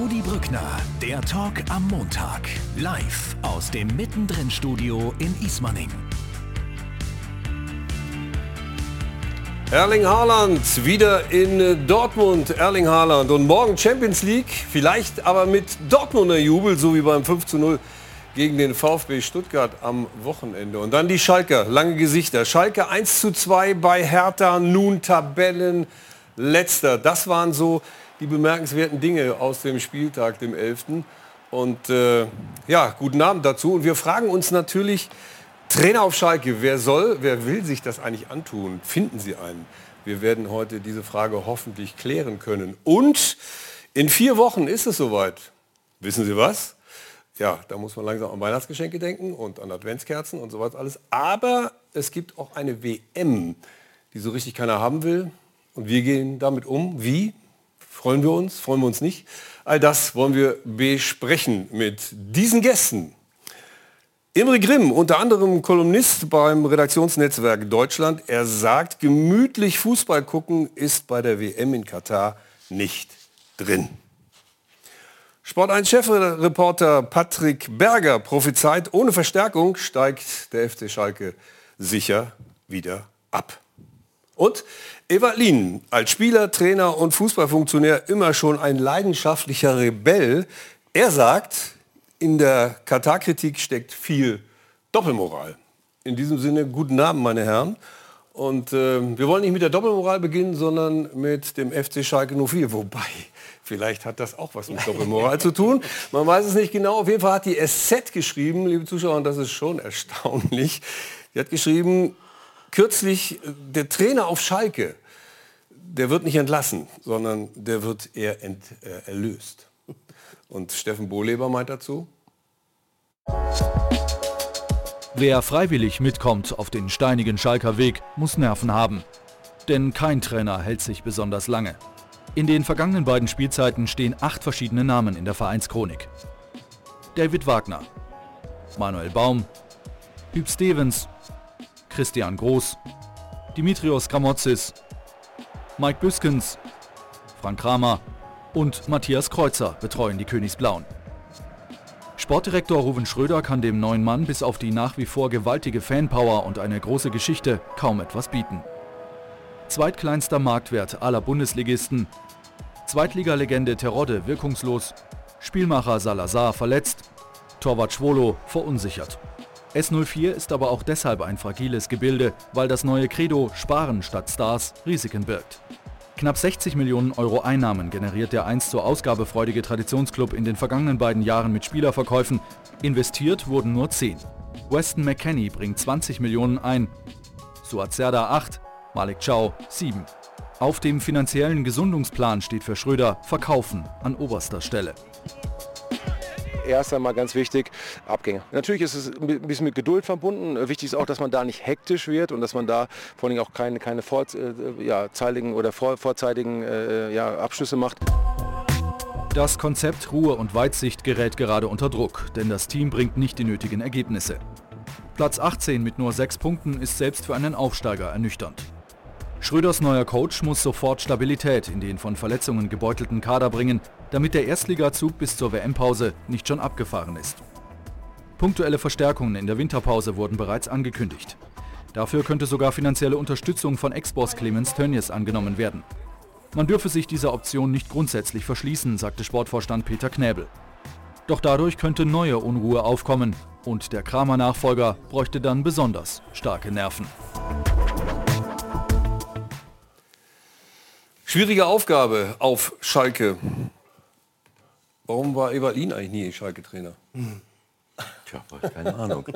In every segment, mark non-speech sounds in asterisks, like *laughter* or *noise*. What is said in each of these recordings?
Rudi Brückner, der Talk am Montag. Live aus dem Mittendrin-Studio in Ismaning. Erling Haaland wieder in Dortmund. Erling Haaland und morgen Champions League. Vielleicht aber mit Dortmunder Jubel, so wie beim 5 zu 0 gegen den VfB Stuttgart am Wochenende. Und dann die Schalker, lange Gesichter. Schalke 1 zu 2 bei Hertha, nun Tabellenletzter. Das waren so die bemerkenswerten Dinge aus dem Spieltag, dem 11. Und äh, ja, guten Abend dazu. Und wir fragen uns natürlich, Trainer auf Schalke, wer soll, wer will sich das eigentlich antun? Finden Sie einen? Wir werden heute diese Frage hoffentlich klären können. Und in vier Wochen ist es soweit. Wissen Sie was? Ja, da muss man langsam an Weihnachtsgeschenke denken und an Adventskerzen und sowas alles. Aber es gibt auch eine WM, die so richtig keiner haben will. Und wir gehen damit um. Wie? Freuen wir uns? Freuen wir uns nicht? All das wollen wir besprechen mit diesen Gästen. Imre Grimm, unter anderem Kolumnist beim Redaktionsnetzwerk Deutschland, er sagt, gemütlich Fußball gucken ist bei der WM in Katar nicht drin. Sport 1 Chefreporter Patrick Berger prophezeit, ohne Verstärkung steigt der FC Schalke sicher wieder ab. Und Evalin, als Spieler, Trainer und Fußballfunktionär immer schon ein leidenschaftlicher Rebell, er sagt, in der Katar-Kritik steckt viel Doppelmoral. In diesem Sinne, guten Abend, meine Herren. Und äh, wir wollen nicht mit der Doppelmoral beginnen, sondern mit dem FC Schalke 04. Wobei, vielleicht hat das auch was mit Doppelmoral zu tun. Man weiß es nicht genau. Auf jeden Fall hat die SZ geschrieben, liebe Zuschauer, und das ist schon erstaunlich. Die hat geschrieben, kürzlich, der Trainer auf Schalke, der wird nicht entlassen, sondern der wird eher ent, äh, erlöst. Und Steffen Bohleber meint dazu, Wer freiwillig mitkommt auf den steinigen Schalker Weg, muss Nerven haben. Denn kein Trainer hält sich besonders lange. In den vergangenen beiden Spielzeiten stehen acht verschiedene Namen in der Vereinschronik. David Wagner, Manuel Baum, Hüb Stevens, Christian Groß, Dimitrios Gramotzis, Mike Büskens, Frank Kramer und Matthias Kreuzer betreuen die Königsblauen. Sportdirektor Ruven Schröder kann dem neuen Mann bis auf die nach wie vor gewaltige Fanpower und eine große Geschichte kaum etwas bieten. Zweitkleinster Marktwert aller Bundesligisten, Zweitligalegende Terodde wirkungslos, Spielmacher Salazar verletzt, Torwart Schwolo verunsichert. S04 ist aber auch deshalb ein fragiles Gebilde, weil das neue Credo Sparen statt Stars Risiken birgt. Knapp 60 Millionen Euro Einnahmen generiert der einst so ausgabefreudige Traditionsclub in den vergangenen beiden Jahren mit Spielerverkäufen. Investiert wurden nur 10. Weston McKenney bringt 20 Millionen ein, Suazerda 8, Malik Chow 7. Auf dem finanziellen Gesundungsplan steht für Schröder Verkaufen an oberster Stelle erst einmal ganz wichtig, Abgänge. Natürlich ist es ein bisschen mit Geduld verbunden. Wichtig ist auch, dass man da nicht hektisch wird und dass man da vor allem auch keine, keine vor, äh, ja, zeiligen oder vor, vorzeitigen äh, ja, Abschlüsse macht. Das Konzept Ruhe und Weitsicht gerät gerade unter Druck, denn das Team bringt nicht die nötigen Ergebnisse. Platz 18 mit nur sechs Punkten ist selbst für einen Aufsteiger ernüchternd. Schröders neuer Coach muss sofort Stabilität in den von Verletzungen gebeutelten Kader bringen, damit der Erstligazug bis zur WM-Pause nicht schon abgefahren ist. Punktuelle Verstärkungen in der Winterpause wurden bereits angekündigt. Dafür könnte sogar finanzielle Unterstützung von Ex-Boss Clemens Tönnies angenommen werden. Man dürfe sich dieser Option nicht grundsätzlich verschließen, sagte Sportvorstand Peter Knäbel. Doch dadurch könnte neue Unruhe aufkommen und der Kramer-Nachfolger bräuchte dann besonders starke Nerven. Schwierige Aufgabe auf Schalke. Warum war Evalin eigentlich nie Schalke-Trainer? Tja, keine *laughs* Ahnung.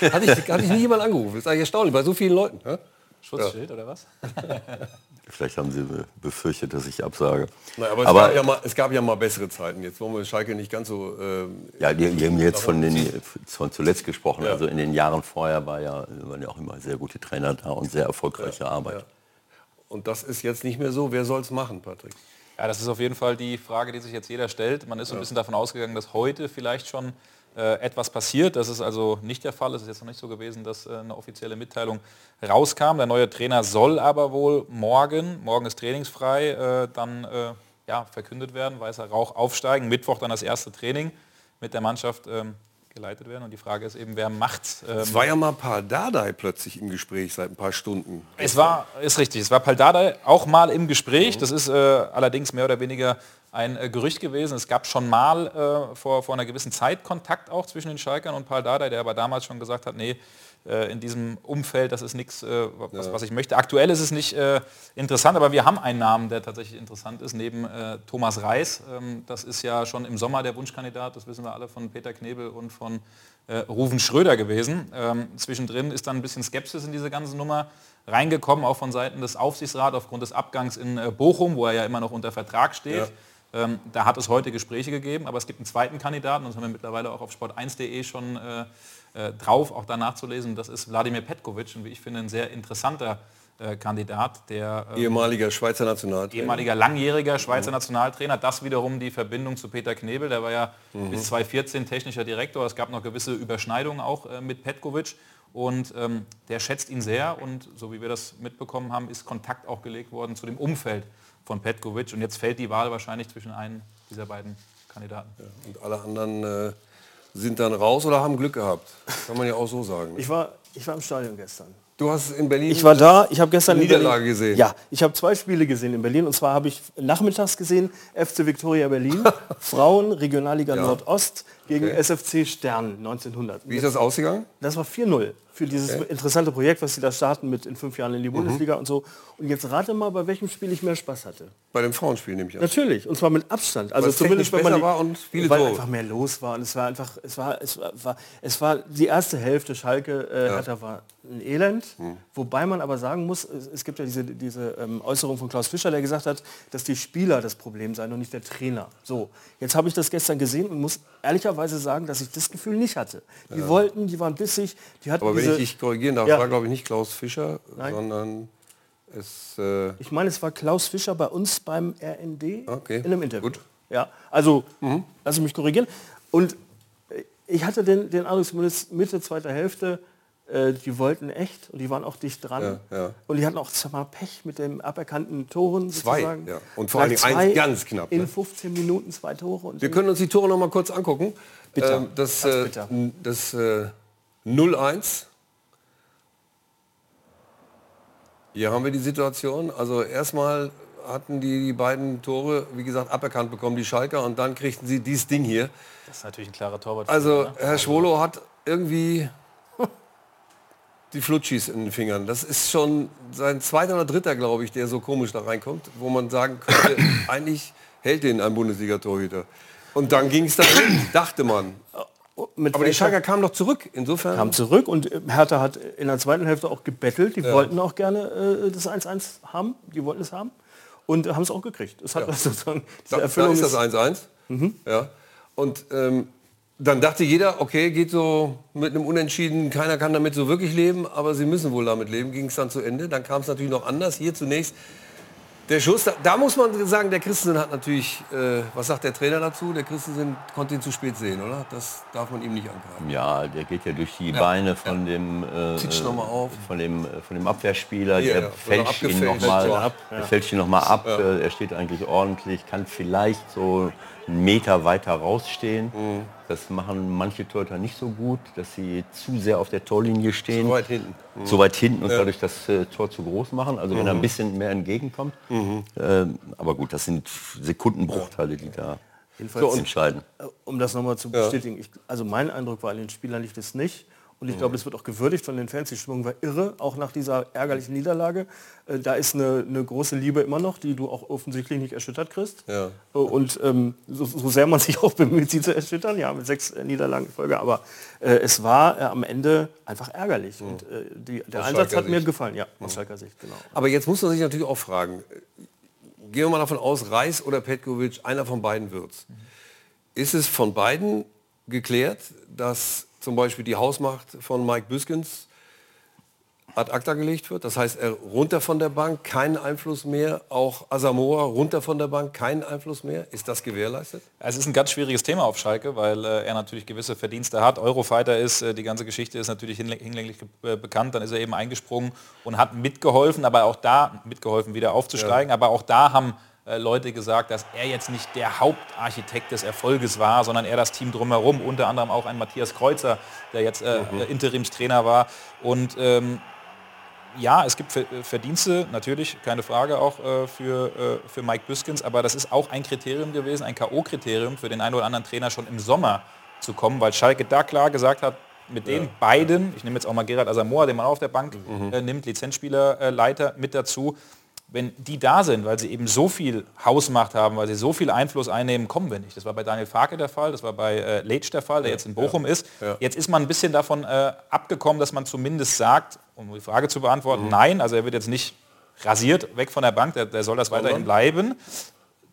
hatte, ich, hatte ich nie jemand angerufen. Das ist eigentlich erstaunlich, bei so vielen Leuten. Ja? Schutzschild ja. oder was? *laughs* Vielleicht haben Sie befürchtet, dass ich absage. Na, aber, es, aber gab ja mal, es, gab ja mal, bessere Zeiten. Jetzt wollen wir Schalke nicht ganz so... Äh, ja, die, die, haben jetzt von, den, von zuletzt gesprochen. Ja. Also in den Jahren vorher war ja, waren ja auch immer sehr gute Trainer da und sehr erfolgreiche Arbeit. Und das ist jetzt nicht mehr so. Wer soll es machen, Patrick? Ja, das ist auf jeden Fall die Frage, die sich jetzt jeder stellt. Man ist so ein bisschen davon ausgegangen, dass heute vielleicht schon äh, etwas passiert. Das ist also nicht der Fall. Es ist jetzt noch nicht so gewesen, dass äh, eine offizielle Mitteilung rauskam. Der neue Trainer soll aber wohl morgen, morgen ist trainingsfrei, äh, dann ja, ja, verkündet werden, weißer Rauch aufsteigen, Mittwoch dann das erste Training mit der Mannschaft ähm, geleitet werden. Und die Frage ist eben, wer macht's? Ähm, Es war ja mal Pardadei plötzlich im Gespräch seit ein paar Stunden. es war, ist richtig, es war Paldada auch mal im Gespräch. Das ist äh, allerdings mehr oder weniger ein äh, Gerücht gewesen. Es gab schon mal äh, vor, vor einer gewissen Zeit Kontakt auch zwischen den Schalkern und Paldada, der aber damals schon gesagt hat, nee, in diesem Umfeld, das ist nichts, äh, was, was ich möchte. Aktuell ist es nicht äh, interessant, aber wir haben einen Namen, der tatsächlich interessant ist, neben äh, Thomas Reis. Ähm, das ist ja schon im Sommer der Wunschkandidat, das wissen wir alle von Peter Knebel und von äh, Ruven Schröder gewesen. Ähm, zwischendrin ist dann ein bisschen Skepsis in diese ganze Nummer reingekommen, auch von Seiten des Aufsichtsrats aufgrund des Abgangs in äh, Bochum, wo er ja immer noch unter Vertrag steht. Ähm, da hat es heute Gespräche gegeben, aber es gibt einen zweiten Kandidaten, das haben wir mittlerweile auch auf sport1.de schon äh, drauf, auch da nachzulesen. Das ist Wladimir Petkovic und wie ich finde ein sehr interessanter äh, Kandidat, der ähm, Ehemaliger Schweizer Nationaltrainer. ehemaliger langjähriger Schweizer Nationaltrainer. Das wiederum die Verbindung zu Peter Knebel, der war ja bis 2014 technischer Direktor. Es gab noch gewisse Überschneidungen auch äh, mit Petkovic. Und ähm, der schätzt ihn sehr und so wie wir das mitbekommen haben, ist Kontakt auch gelegt worden zu dem Umfeld von Petkovic. Und jetzt fällt die Wahl wahrscheinlich zwischen einem dieser beiden Kandidaten. Und alle anderen äh, sind dann raus oder haben Glück gehabt. Kann man ja auch so sagen. Ich war, ich war im Stadion gestern. Du hast in Berlin. Ich war da, ich habe gestern Niederlage Berlin, gesehen. Ja, ich habe zwei Spiele gesehen in Berlin und zwar habe ich nachmittags gesehen FC Victoria Berlin, *laughs* Frauen, Regionalliga Nordost gegen Okay. SFC Stern 1900. Wie ist das ausgegangen? Das war 4-0 für dieses interessante Projekt, was sie da starten mit in fünf Jahren in die Mhm. Bundesliga und so. Und jetzt rate mal, bei welchem Spiel ich mehr Spaß hatte. Bei dem Frauenspiel nehme ich an. Natürlich, und zwar mit Abstand. Also Weil es zumindest wenn man die- war und viele weil Tore. einfach mehr los war und es war einfach, es war, es war, war es war die erste Hälfte Schalke äh, Hertha war ein Elend, Hm. wobei man aber sagen muss, es, es gibt ja diese, diese ähm, Äußerung von Klaus Fischer, der gesagt hat, dass die Spieler das Problem seien und nicht der Trainer. So, jetzt habe ich das gestern gesehen und muss ehrlicherweise sagen, dass ich das Gefühl nicht hatte. Die wollten, die waren bissig, die hatten Aber wenn diese, ich dich korrigieren darf, Ja. war glaube ich nicht Klaus Fischer, Nein. sondern es. Äh, Ich meine, es war Klaus Fischer bei uns beim RND Okay, in einem Interview. gut. Ja, also, lass ich mich korrigieren. Und äh, ich hatte den, den Eindruck, zumindest Mitte, zweiter Hälfte, äh, die wollten echt und die waren auch dicht dran. Ja, ja. Und die hatten auch sag mal, Pech mit den aberkannten Toren. Zwei, sozusagen. ja. Und vor Dingen eins zwei ganz knapp, In ne? 15 Minuten zwei Tore. Und wir können uns die Tore noch mal kurz angucken. Bitte. Ähm, das äh, das äh, 0-1. Hier haben wir die Situation. Also erstmal hatten die, die beiden Tore, wie gesagt, aberkannt bekommen, die Schalker. Und dann kriegten sie dieses Ding hier. Das ist natürlich ein klarer Torwart. Also Herr Schwolo hat irgendwie die Flutschis in den Fingern. Das ist schon sein zweiter oder dritter, glaube ich, der so komisch da reinkommt, wo man sagen könnte, *coughs* eigentlich hält den ein Bundesliga-Torhüter. Und dann ging es dahin, dachte man. mit Aber die Schalker kamen doch zurück. Insofern. kam zurück und äh, Hertha hat in der zweiten Hälfte auch gebettelt. Die wollten auch gerne äh, das 1-1 haben. Die wollten es haben und haben es auch gekriegt. Es hat *laughs* sozusagen diese da, da Erfüllung ist das 1-1. Ja. Und ähm, dann dachte jeder, okay, geht so mit einem Unentschieden, keiner kann damit so wirklich leben, aber sie müssen wohl damit leben. Ging es dann zu Ende. Dann kam es natürlich noch anders. Hier zunächst der Schuss, da, da muss man sagen, der Christensen hat natürlich, äh, was sagt der Trainer dazu? Der Christensen konnte ihn zu spät sehen, oder? Das darf man ihm nicht angreifen. Ja, der geht ja durch die Beine von dem äh, noch mal auf. von dem äh, von dem Abwehrspieler, Ja, der ja, fälscht ihn abgefälscht. noch mal, So ab, der fälscht ihn noch mal ab. Äh, er steht eigentlich ordentlich, kann vielleicht so einen Meter weiter rausstehen. Mhm. Das machen manche Torhüter nicht so gut, dass sie zu sehr auf der Torlinie stehen. So weit hinten. so weit hinten und dadurch das äh, Tor zu groß machen. Also wenn er ein Mhm. bisschen mehr entgegenkommt. Ähm, aber gut, das sind Sekundenbruchteile, die da Jedenfalls, entscheiden. um das nochmal zu bestätigen, ich, also mein Eindruck war, an den Spielern liegt es nicht. Und ich glaube, das wird auch gewürdigt von den Fans. Die Stimmung war irre, auch nach dieser ärgerlichen Niederlage. Äh, Da ist eine, eine große Liebe immer noch, die du auch offensichtlich nicht erschüttert kriegst. Ja. Äh, Und ähm, so, so sehr man *laughs* sich auch bemüht, sie zu erschüttern, ja, mit sechs äh, Niederlagen in Folge. Aber äh, es war äh, am Ende einfach ärgerlich. Und äh, die, der Aus Einsatz hat mir Sicht. gefallen, ja, aus Schalker Sicht, genau. Aber jetzt muss man sich natürlich auch fragen, gehen wir mal davon aus, Reis oder Petkovic, einer von beiden wird's. Ist es von beiden geklärt, dass zum Beispiel die Hausmacht von Mike Büskens ad acta gelegt wird? Das heißt, er runter von der Bank, keinen Einfluss mehr. Auch Asamoah runter von der Bank, keinen Einfluss mehr. Ist das gewährleistet? Es ist ein ganz schwieriges Thema auf Schalke, weil äh, er natürlich gewisse Verdienste hat. Eurofighter ist, äh, die ganze Geschichte ist natürlich hinlä- hinlänglich äh, bekannt. Dann ist er eben eingesprungen und hat mitgeholfen, aber auch da mitgeholfen, wieder aufzusteigen. Aber auch da haben Leute gesagt, dass er jetzt nicht der Hauptarchitekt des Erfolges war, sondern er das Team drumherum, unter anderem auch ein Matthias Kreuzer, der jetzt äh, mhm. Interimstrainer war. Und ähm, ja, es gibt Verdienste, natürlich, keine Frage auch äh, für, äh, für Mike Büskens, aber das ist auch ein Kriterium gewesen, ein K.O.-Kriterium für den einen oder anderen Trainer schon im Sommer zu kommen, weil Schalke da klar gesagt hat, mit den ja. beiden, ich nehme jetzt auch mal Gerard Asamoah, den man auch auf der Bank mhm. äh, nimmt, Lizenzspielerleiter mit dazu, wenn die da sind, weil sie eben so viel Hausmacht haben, weil sie so viel Einfluss einnehmen, kommen wir nicht. Das war bei Daniel Farke der Fall, das war bei äh, Leitsch der Fall, der ja, jetzt in Bochum ja, ist. Ja. Jetzt ist man ein bisschen davon äh, abgekommen, dass man zumindest sagt, um die Frage zu beantworten, mhm. nein, also er wird jetzt nicht rasiert weg von der Bank, der, der soll das weiterhin bleiben.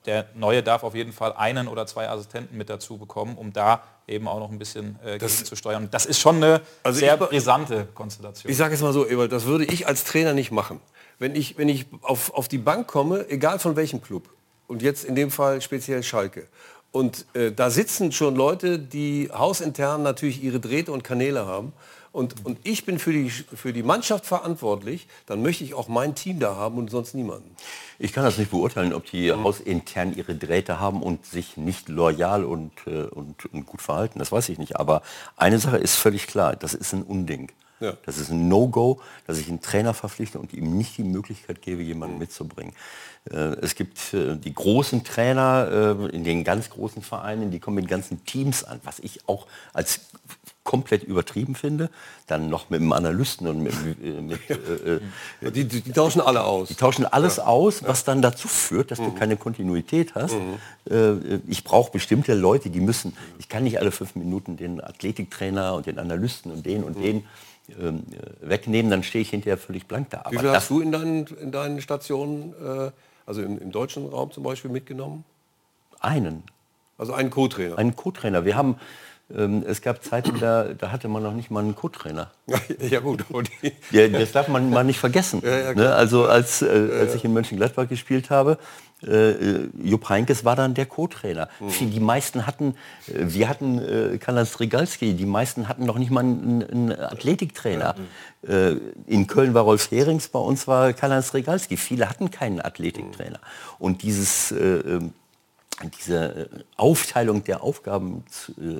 Der Neue darf auf jeden Fall einen oder zwei Assistenten mit dazu bekommen, um da eben auch noch ein bisschen äh, zu steuern. Das ist schon eine also sehr ich, brisante Konstellation. Ich sage es mal so, Ewald, das würde ich als Trainer nicht machen wenn ich, wenn ich auf, auf die Bank komme, egal von welchem Club, und jetzt in dem Fall speziell Schalke, und äh, da sitzen schon Leute, die hausintern natürlich ihre Drähte und Kanäle haben. Und, und ich bin für die, für die Mannschaft verantwortlich, dann möchte ich auch mein Team da haben und sonst niemanden. Ich kann das nicht beurteilen, ob die mhm. hausintern ihre Drähte haben und sich nicht loyal und, äh, und, und gut verhalten. Das weiß ich nicht. Aber eine Sache ist völlig klar, das ist ein Unding. Ja. Das ist ein No-Go, dass ich einen Trainer verpflichte und ihm nicht die Möglichkeit gebe, jemanden mhm. mitzubringen. Äh, es gibt äh, die großen Trainer äh, in den ganz großen Vereinen, die kommen mit ganzen Teams an, was ich auch als komplett übertrieben finde. Dann noch mit dem Analysten und mit, mit äh, die, die, die, tauschen alle aus. Die tauschen alles ja. aus, was dann dazu führt, dass mhm. du keine Kontinuität hast. Mhm. Äh, ich brauche bestimmte Leute, die müssen. Ich kann nicht alle fünf Minuten den Athletiktrainer und den Analysten und den und mhm. den wegnehmen, dann stehe ich hinterher völlig blank da. Aber Wie viel hast du in deinen, in deinen Stationen, äh, also im, im, deutschen Raum zum Beispiel, mitgenommen? Einen. Also einen Co-Trainer? Einen Co-Trainer. Wir haben, ähm, es gab Zeiten, da, da hatte man noch nicht mal einen Co-Trainer. *laughs* ja gut. ja, das darf man mal nicht vergessen. *laughs* Ja, ja, ne? Also als, äh, als ich in Mönchengladbach gespielt habe, äh, Jupp Heinkes war dann der Co-Trainer. Mhm. Die meisten hatten, äh, wir hatten äh, Karl Strigalski, die meisten hatten noch nicht mal einen, einen Athletiktrainer. Mhm. Äh, in Köln war Rolf Herings, bei uns war Karl Strigalski. Viele hatten keinen Athletiktrainer. Mhm. Und dieses äh, ähm, diese äh, Aufteilung der Aufgaben äh,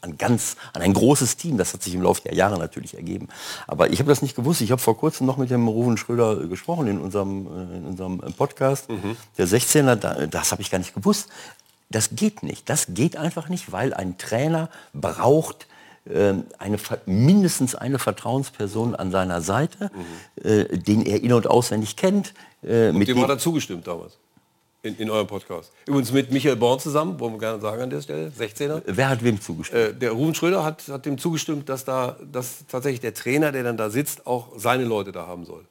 an ganz an ein großes Team, das hat sich im Laufe der Jahre natürlich ergeben. Aber ich habe das nicht gewusst. Ich habe vor kurzem noch mit dem Ruven Schröder gesprochen in unserem, äh, in unserem Podcast. Mhm. Der 16er, da, das habe ich gar nicht gewusst. Das geht nicht. Das geht einfach nicht, weil ein Trainer braucht ähm, eine, mindestens eine Vertrauensperson an seiner Seite, mhm. äh, den er in- und auswendig kennt. Äh, mit dem hat er zugestimmt damals? In, in eurem Podcast. Übrigens mit Michael Born zusammen, wollen wir gerne sagen an der Stelle, 16er. Wer hat wem zugestimmt? Äh, der Ruben Schröder hat, hat dem zugestimmt, dass da dass tatsächlich der Trainer, der dann da sitzt, auch seine Leute da haben soll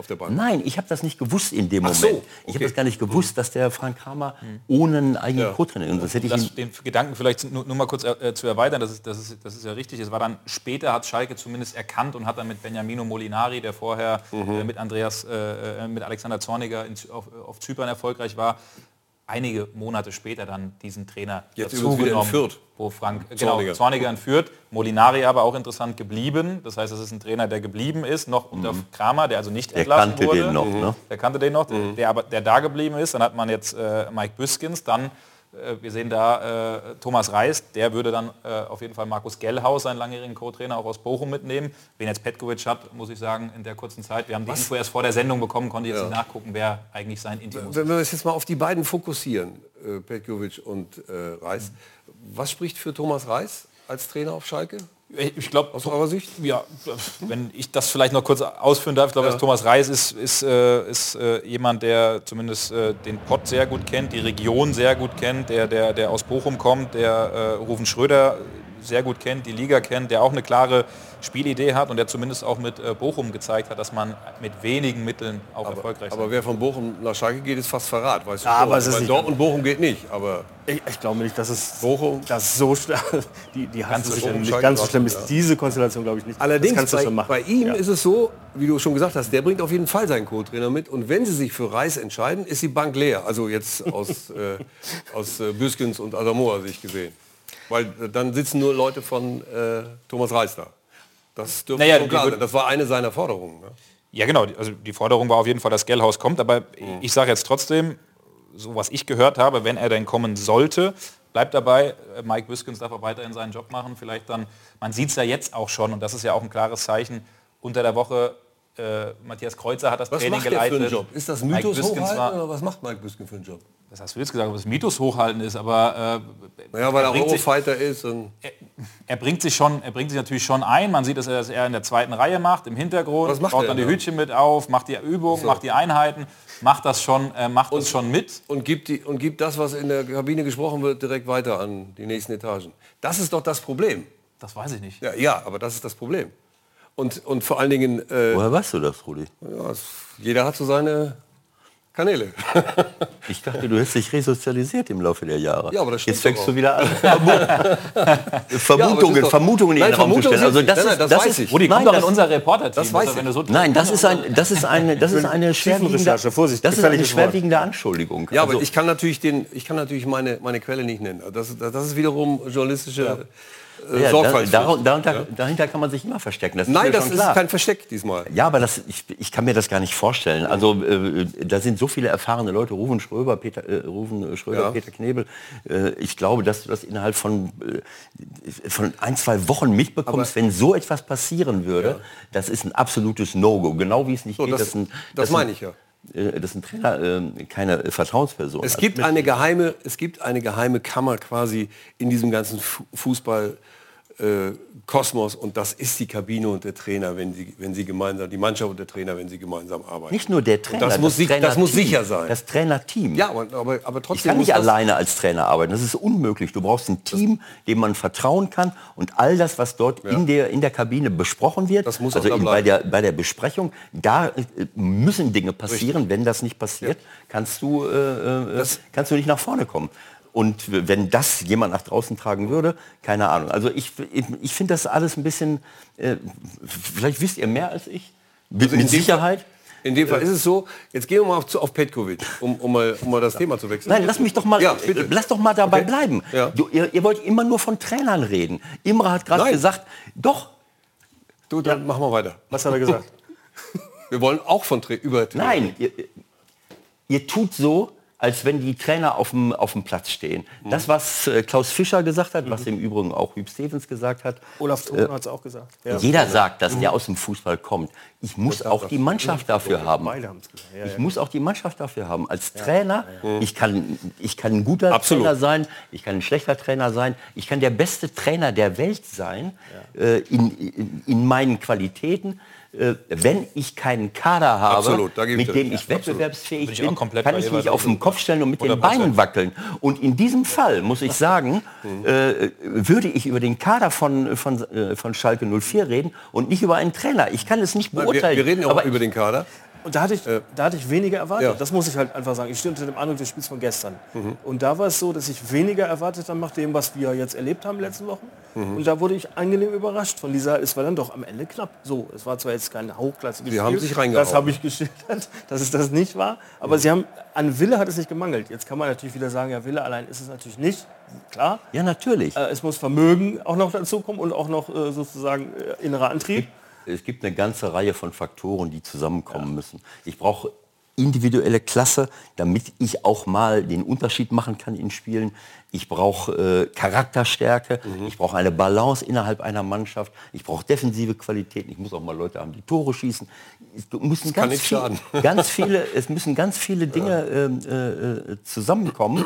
auf der Bank? Nein, ich habe das nicht gewusst in dem Ach Moment. So, okay. Ich habe das gar nicht gewusst, dass der Frank Kramer mhm. ohne einen eigenen ja. Co-Trainer ist. Das hätte ich das, den Gedanken vielleicht nur, nur mal kurz äh, zu erweitern, das ist, das, ist, das ist ja richtig. Es war dann später, hat Schalke zumindest erkannt und hat dann mit Benjamino Molinari, der vorher mhm. äh, mit Andreas, äh, äh mit Alexander Zorniger in, auf, auf Zypern erfolgreich war, einige Monate später dann diesen Trainer Jetzt dazugenommen, entführt. wo Frank Zorniger. genau, Zorniger entführt, Molinari aber auch interessant geblieben. Das heißt, es ist ein Trainer, der geblieben ist, noch unter mhm. Kramer, der also nicht der entlassen kannte wurde. Den noch, ne? Der kannte den noch, mhm. der aber der da geblieben ist. Dann hat man jetzt äh, Mike Büskins, dann wir sehen da äh, Thomas Reis, der würde dann äh, auf jeden Fall Markus Gellhaus, seinen langjährigen Co-Trainer, auch aus Bochum mitnehmen. Wen jetzt Petkovic hat, muss ich sagen, in der kurzen Zeit. Wir haben die Info erst vor der Sendung bekommen, konnte jetzt ja. nicht nachgucken, wer eigentlich sein Intimus ist. Wenn wir uns jetzt mal auf die beiden fokussieren, äh, Petkovic und äh, Reis, mhm. was spricht für Thomas Reis als Trainer auf Schalke? Ich glaube, aus eurer Sicht? Ja, wenn ich das vielleicht noch kurz ausführen darf, ich glaube, ja. Thomas Reis ist, ist, äh, ist äh, jemand, der zumindest äh, den Pott sehr gut kennt, die Region sehr gut kennt, der, der, der aus Bochum kommt, der äh, Rufen Schröder sehr gut kennt, die Liga kennt, der auch eine klare Spielidee hat und der zumindest auch mit äh, Bochum gezeigt hat, dass man mit wenigen Mitteln auch aber, erfolgreich Aber wer von Bochum nach Schalke geht, ist fast Verrat, weißt du? Ja, aber es ist nicht Dortmund Bochum geht nicht, aber ich, ich, glaube nicht, dass es Bochum, das so *laughs* die, die ganz so schlimm, nicht ganz so schlimm ist. Ja. Diese Konstellation glaube ich nicht. Allerdings bei, bei, ihm ja. ist es so, wie du schon gesagt hast, der bringt auf jeden Fall seinen Co-Trainer mit und wenn sie sich für Reis entscheiden, ist die Bank leer. Also jetzt aus, *laughs* äh, aus äh, Büskens und Adamoa Sicht gesehen. Weil äh, dann sitzen nur Leute von äh, Thomas Reis da. Das dürfte naja, klar sein. Das war eine seiner Forderungen. Ne? Ja genau, also die Forderung war auf jeden Fall, dass Gellhaus kommt, aber mhm. ich sage jetzt trotzdem, so was ich gehört habe, wenn er denn kommen sollte, bleibt dabei, äh, Mike Biskins darf auch weiterhin seinen Job machen, vielleicht dann, man sieht es ja jetzt auch schon und das ist ja auch ein klares Zeichen, unter der Woche äh, Matthias Kreuzer hat das Was Training geleitet. für einen Job? Ist das Mythos hochhalten war- oder was macht Mike Büsken für einen Job? Das hast du jetzt gesagt, ob es Mythos hochhalten ist, aber äh, Naja, weil er bringt sich- Eurofighter ist und er bringt sich schon, er bringt sich natürlich schon ein. Man sieht, dass er das eher in der zweiten Reihe macht, im Hintergrund, Was macht baut er dann die? Hütchen mit auf, macht die Übungen, macht die Einheiten, macht das schon, äh, macht es schon mit. und gibt, die, und gibt das, was in der Kabine gesprochen wird, direkt weiter an die nächsten Etagen. Das ist doch das Problem. Das weiß ich nicht. Ja, ja aber das ist das Problem. Und, und vor allen Dingen, äh, Woher weißt du das, Rudi? ja, es- jeder hat so seine Kanäle. *laughs* Ich dachte, du hättest dich resozialisiert im Laufe der Jahre. Ja, aber das stimmt Jetzt fängst du wieder an. *laughs* Vermutungen, Ja, doch- Vermutungen in den Raum zu stellen. Also das nein, nein, ist, das das weiß ist, ich. Rudi, nein, komm doch in das, unser Reporter-Team. Das weiß ich. so nein, das ist ein, das ist eine, das ist eine schwerwiegende, Vorsicht, das ist eine schwerwiegende Anschuldigung. Ja, aber Also- ich kann natürlich, den, ich kann natürlich meine, meine Quelle nicht nennen. Das, das ist wiederum journalistische äh, Ja, Sorgfaltspflicht. da, dahinter, dahinter kann man sich immer verstecken. Das Nein, das ist klar. kein Versteck diesmal. Ja, aber das, ich, ich kann mir das gar nicht vorstellen. Also äh, da sind so viele erfahrene Leute, Rufen Schröber, Peter, äh, Rufen Schröber, Ja. Peter Knebel. Äh, ich glaube, dass du das innerhalb von, äh, von ein, zwei Wochen mitbekommst, wenn so etwas passieren würde. Das ist ein absolutes No-Go. Genau wie es nicht So, geht, das- dass ein, das ein- meine ich ja. Äh, dass ein Trainer äh, keine Vertrauensperson Es gibt eine geheime, es gibt eine geheime Kammer quasi in diesem ganzen Fu- Fußball. Äh, Kosmos und das ist die Kabine und der Trainer, wenn sie, wenn sie gemeinsam, die Mannschaft und der Trainer, wenn sie gemeinsam arbeiten. Nicht nur der Und Trainer, das, muss, sich- das muss sicher sein. Das Trainerteam. ja, aber, aber, aber trotzdem Ich kann nicht alleine als Trainer arbeiten. Das ist unmöglich. Du brauchst ein Team, dem man vertrauen kann und all das, was dort in, der, in der Kabine besprochen wird, Das muss auch also in, bei, der, bei der Besprechung, da äh, müssen Dinge passieren. Wenn das nicht passiert, kannst, du, äh, äh, kannst du nicht nach vorne kommen. Und wenn das jemand nach draußen tragen würde, keine Ahnung. Also ich, ich, ich finde das alles ein bisschen, äh, vielleicht wisst ihr mehr als ich, mit, Also in mit Sicherheit. In dem Fall ist es so, jetzt gehen wir mal auf, auf Petkovic, um, um, mal, um mal das Thema zu wechseln. Nein, lass mich doch mal, Ja, bitte. lass doch mal dabei Okay. bleiben. Ja. Du, ihr, ihr wollt immer nur von Trainern reden. Imre hat gerade gesagt, doch, Du, dann machen wir weiter. Was hat er gesagt? *laughs* Wir wollen auch von Tra über Trainer nein, ihr, ihr tut so, als wenn die Trainer auf dem, auf dem Platz stehen. Mhm. Das, was äh, Klaus Fischer gesagt hat, was im Übrigen auch Hüb Stevens gesagt hat, Olaf Thun hat es auch gesagt. Ja. jeder sagt, dass der aus dem Fußball kommt. Ich muss auch die Mannschaft dafür haben. Ja, Ich ja. muss auch die Mannschaft dafür haben. Als Trainer, ich, kann, ich kann ein guter Absolut. Trainer sein, ich kann ein schlechter Trainer sein, ich kann der beste Trainer der Welt sein, äh, in, in, in meinen Qualitäten. Äh, wenn ich keinen Kader habe, Absolut, mit dem ich wettbewerbsfähig Bin ich bin, kann ich mich auf den Kopf stellen und mit den 100%. Beinen wackeln. Und in diesem Fall, muss ich sagen, äh, würde ich über den Kader von, von, äh, von Schalke 04 reden und nicht über einen Trainer. Ich kann es nicht beurteilen. wir, wir reden ja auch aber über den Kader. Und da hatte, ich, da hatte ich weniger erwartet. Ja. Das muss ich halt einfach sagen. Ich stehe unter dem Eindruck des Spiels von gestern. Mhm. Und da war es so, dass ich weniger erwartet habe nach dem, was wir jetzt erlebt haben in den letzten Wochen. Mhm. Und da wurde ich angenehm überrascht von dieser, es war dann doch am Ende knapp. So, es war zwar jetzt kein hochklassiges Sie haben sich reingehauen. Das habe ich geschildert, *laughs* dass es das nicht war. Aber sie haben, an Wille hat es nicht gemangelt. Jetzt kann man natürlich wieder sagen, ja, Wille allein ist es natürlich nicht. Klar. Ja, natürlich. Äh, Es muss Vermögen auch noch dazu kommen und auch noch äh, sozusagen äh, innerer Antrieb. Es gibt eine ganze Reihe von Faktoren, die zusammenkommen müssen. Ich brauche individuelle Klasse, damit ich auch mal den Unterschied machen kann in Spielen. Ich brauche äh, Charakterstärke, Mhm. ich brauche eine Balance innerhalb einer Mannschaft, ich brauche defensive Qualitäten, ich muss auch mal Leute haben, die Tore schießen. Es müssen ganz, viel, *laughs* ganz viele, es müssen ganz viele Dinge ähm, äh, äh, zusammenkommen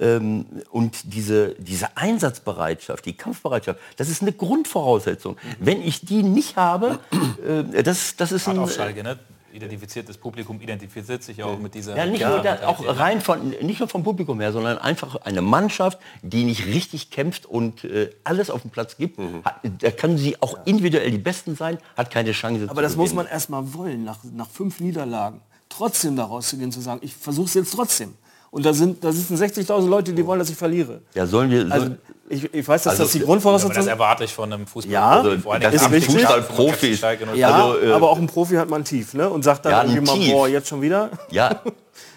ähm, und diese, diese Einsatzbereitschaft, die Kampfbereitschaft, das ist eine Grundvoraussetzung. Wenn ich die nicht habe, *clears throat* äh, das, das ist Hat ein, Schalke, ne? Identifiziertes Publikum identifiziert sich ja auch mit dieser... ja, nicht, nur da, auch rein von, nicht nur vom Publikum her, sondern einfach eine Mannschaft, die nicht richtig kämpft und äh, alles auf den Platz gibt. Hat, da können sie auch individuell die Besten sein, hat keine Chance. Aber das muss man erstmal wollen, nach, nach fünf Niederlagen. Trotzdem da rauszugehen, zu sagen, ich versuche es jetzt trotzdem. Und da, sind, da sitzen 60.000 Leute, die wollen, dass ich verliere. Ja, sollen wir. Also ich, ich weiß, dass Also, das die Aber das Grundvoraussetzung erwarte ich von einem Fußball. Ja, Vor allen das ist Fußballprofis. 04. Ja, Also, äh, aber auch ein Profi hat man tief, ne? Und sagt dann Ja, irgendwie mal, boah, jetzt schon wieder. ja, *laughs*